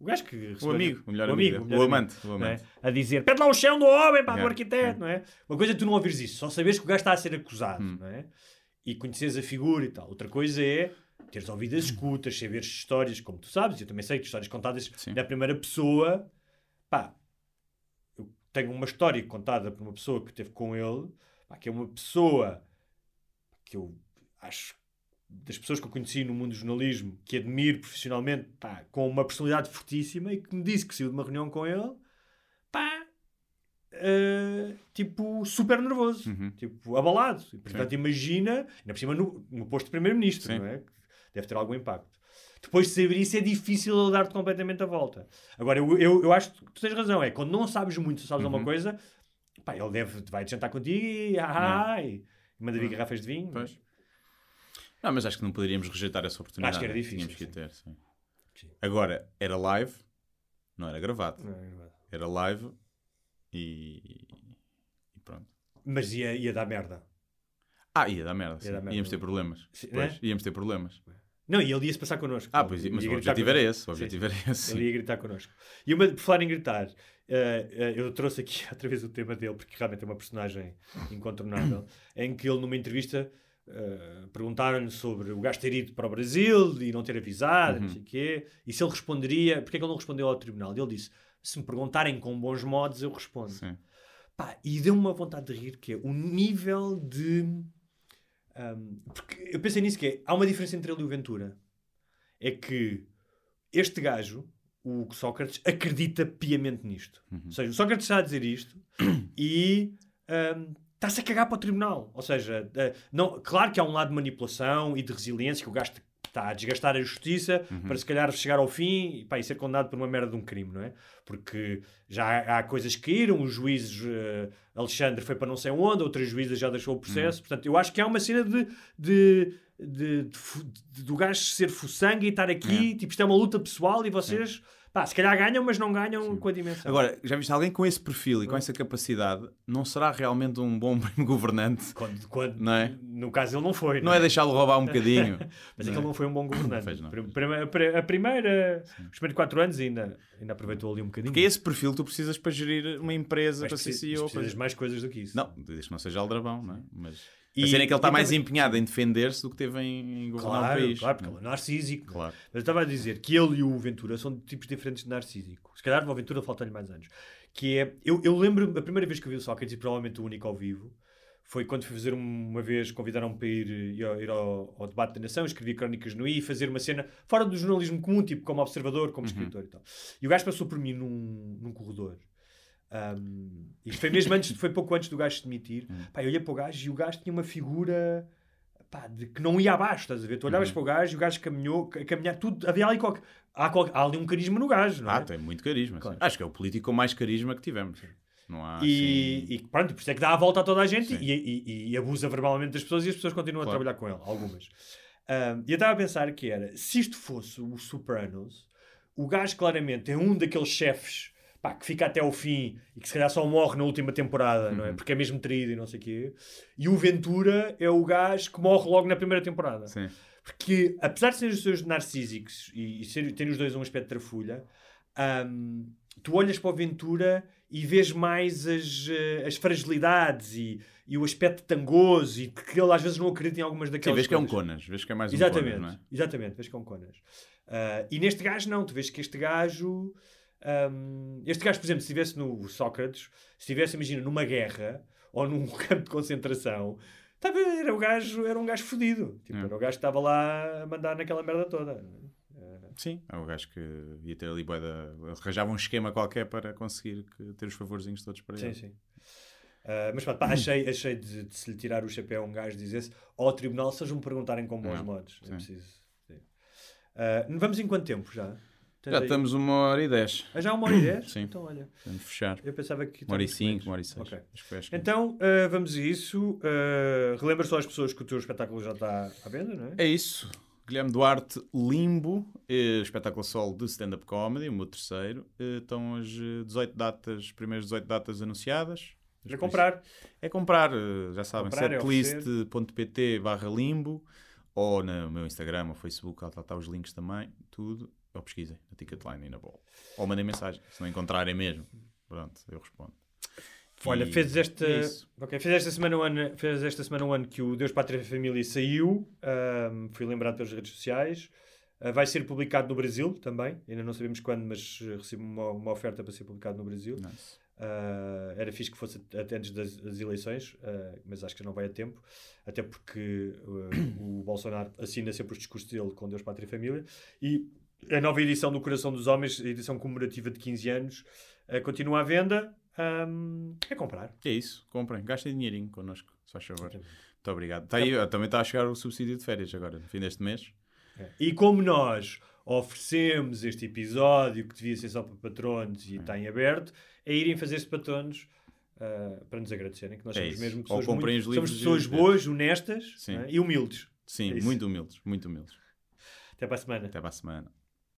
O gajo que recebeu- amigo, o melhor o amigo, melhor o amante, o não é? amante. A dizer, pede lá o chão do homem, do Yeah, arquiteto, não é? Uma coisa é tu não ouvires isso, só saberes que o gajo está a ser acusado, Hum. não é? E conheceres a figura e tal. Outra coisa é teres ouvido as escutas, saberes histórias, como tu sabes, eu também sei que histórias contadas Sim. na primeira pessoa pá, eu tenho uma história contada por uma pessoa que esteve com ele, pá, que é uma pessoa que eu acho das pessoas que eu conheci no mundo do jornalismo, que admiro profissionalmente, pá, com uma personalidade fortíssima e que me disse que saiu de uma reunião com ele, pá, eh, tipo, super nervoso, Uhum. tipo, abalado. E, portanto, imagina, ainda por cima no, no posto de primeiro-ministro, Sim. não é? Deve ter algum impacto. Depois de saber isso, é difícil ele dar-te completamente a volta. Agora, eu, eu, eu acho que tu tens razão, é quando não sabes muito, sabes Uhum. alguma coisa, pá, ele deve, vai jantar contigo e, ai, e manda vir garrafas de vinho. Pois. Não, mas acho que não poderíamos rejeitar essa oportunidade. Acho que era difícil, Tínhamos que sim. ter, sim. Sim. Agora, era live, não era gravado. Não é verdade. Era live e, e pronto. Mas ia, ia dar merda. Ah, ia dar merda. sim. dar merda. Íamos ter problemas. Sim, Pois, né? íamos ter problemas. Não, e ele ia-se passar connosco. Ah, pois, ia mas o objetivo era esse. O objetivo era esse. Ele ia gritar connosco. E uma, por falar em gritar, eh, eh, eu trouxe aqui outra vez o tema dele, porque realmente é uma personagem incontornável, em que ele, numa entrevista, eh, perguntaram-lhe sobre o gajo ter ido para o Brasil e não ter avisado, não Uhum. sei o quê, e se ele responderia, porque é que ele não respondeu ao tribunal? E ele disse: se me perguntarem com bons modos, eu respondo. Sim. Pá, e deu-me uma vontade de rir, que é o nível de. ahm, porque eu pensei nisso, que é, há uma diferença entre ele e o Ventura. É que este gajo, o Sócrates, acredita piamente nisto. Ou seja, o Sócrates está a dizer isto e ahm, está-se a cagar para o tribunal. Ou seja, eh, não, claro que há um lado de manipulação e de resiliência que o gajo está a desgastar a justiça para se calhar chegar ao fim e, pá, e ser condenado por uma merda de um crime, não é? Porque já há, há coisas que caíram, os juízes, eh, Alexandre foi para não sei onde, outra juíza já deixou o processo. Portanto, eu acho que há uma cena de, de, de, de de- do gajo ser fuçangue e estar aqui, tipo, isto é uma luta pessoal e vocês, pá, se calhar ganham, mas não ganham com a dimensão. Agora, já viste alguém com esse perfil e com essa capacidade, não será realmente um bom governante? Quando, quando- Não é? No caso, ele não foi. Não é deixá-lo roubar um bocadinho. Mas é que ele não foi um bom governante. fez, não. A, pri- a primeira, os primeiros quatro anos ainda, ainda aproveitou ali um bocadinho. Porque é esse perfil tu precisas para gerir uma empresa, mas para ser CEO. precisas para- mais coisas do que isso. Não, desde que não seja aldrabão, não é? Mas E- a cena é que ele está mais também- empenhado em defender-se do que teve em, em governar Claro, o país. claro, porque não ele é? narcísico. Claro. Mas eu estava a dizer que ele e o Ventura são de tipos diferentes de narcísico. Se calhar o Ventura falta-lhe mais anos. Que é, eu, eu lembro, a primeira vez que eu vi o Sócrates, e provavelmente o único ao vivo, foi quando fui fazer um- uma vez, convidaram-me para ir, ir ao, ir ao- debate da nação, escrevi crónicas no I e fazer uma cena fora do jornalismo comum, tipo como observador, como escritor e tal. E o gajo passou por mim num, num corredor. Um, isto foi mesmo antes, foi pouco antes do gajo se demitir. Pá, eu olhei para o gajo e o gajo tinha uma figura pá, de que não ia abaixo, estás a ver? Tu olhavas para o gajo e o gajo caminhou, a caminhar, tudo, havia ali qualquer, há, qual- há ali um carisma no gajo, não é? Ah, tem muito carisma. Claro. Acho que é o político com mais carisma que tivemos. Não há E, assim... e pronto, por isso é que dá a volta a toda a gente e, e- e abusa verbalmente das pessoas e as pessoas continuam Claro. a trabalhar com ele, algumas. Ahm, e eu estava a pensar que era, se isto fosse o Sopranos, o gajo claramente é um daqueles chefes pá, que fica até ao fim e que se calhar só morre na última temporada, Uhum. não é? Porque é mesmo traído e não sei o quê. E o Ventura é o gajo que morre logo na primeira temporada. Sim. Porque, apesar de serem os seus narcísicos e, e terem os dois um aspecto de trafulha, ahm, tu olhas para o Ventura e vês mais as, eh, as fragilidades e, e o aspecto tangoso e que ele às vezes não acredita em algumas Sim, daquelas vês que é um. Conas. Vês que é mais um Exatamente, Conas, não é? exatamente, vês que é um Conas. Ah, e neste gajo não, tu vês que este gajo, este gajo, por exemplo, se estivesse no Sócrates, se estivesse, imagina, numa guerra ou num campo de concentração, estava, era, o gajo, era um gajo fodido. Tipo, É. Era o gajo que estava lá a mandar naquela merda toda. Sim, é o gajo que ia ter ali boeda... Arranjava um esquema qualquer para conseguir que- ter os favorzinhos todos para Sim, ele. sim. Ah, mas pronto, pá, achei, achei de, de se lhe tirar o chapéu a um gajo dizesse ao tribunal se eles me perguntarem com bons Não, modos. É sim. preciso. sim. Ah, vamos em quanto tempo já? Tens Já aí? estamos uma hora e dez. Ah, já uma hora e dez? Sim. Então, olha, Vamos fechar. eu pensava que. Uma hora e cinco, uma hora e seis. Então, ah, vamos a isso. Uh, relembra só as pessoas que o teu espetáculo já está à venda, não é? É isso. Guilherme Duarte, Limbo, eh, espetáculo solo de stand-up comedy, o meu terceiro. Eh, estão as eh, 18 datas, primeiras 18 datas anunciadas. Para comprar. É comprar, eh, já sabem, é setlist.pt barra limbo ou no meu Instagram ou Facebook, lá está os links também, tudo. Ou pesquisem na Ticketline e na Bol. Ou mandem mensagem, se não encontrarem mesmo. Pronto, eu respondo. Olha, E fez esta, é isso. ok, fez esta semana um ano, fez esta semana um ano que o Deus, Pátria e Família saiu. ahm, fui lembrado pelas redes sociais. Uh, vai ser publicado no Brasil também, ainda não sabemos quando, mas uh, recebi uma, uma oferta para ser publicado no Brasil. Nice. Uh, era fixe que fosse até antes das, das eleições, uh, mas acho que não vai a tempo, até porque uh, o Bolsonaro assina sempre os discursos dele com Deus, Pátria e Família. E a nova edição do Coração dos Homens, edição comemorativa de 15 anos, continua à venda. Um, é comprar. É isso, comprem, gastem dinheirinho connosco, se faz favor. Muito obrigado. Tá aí, também está a chegar o subsídio de férias agora, no fim deste mês. É. E como nós oferecemos este episódio que devia ser só para patronos e é. está em aberto, é irem fazer-se patronos uh, para nos agradecerem, que nós é somos isso. mesmo pessoas, muito, os somos pessoas boas, honestas uh, e humildes. Sim, é muito humildes, muito humildes. Até para a semana. Até para a semana.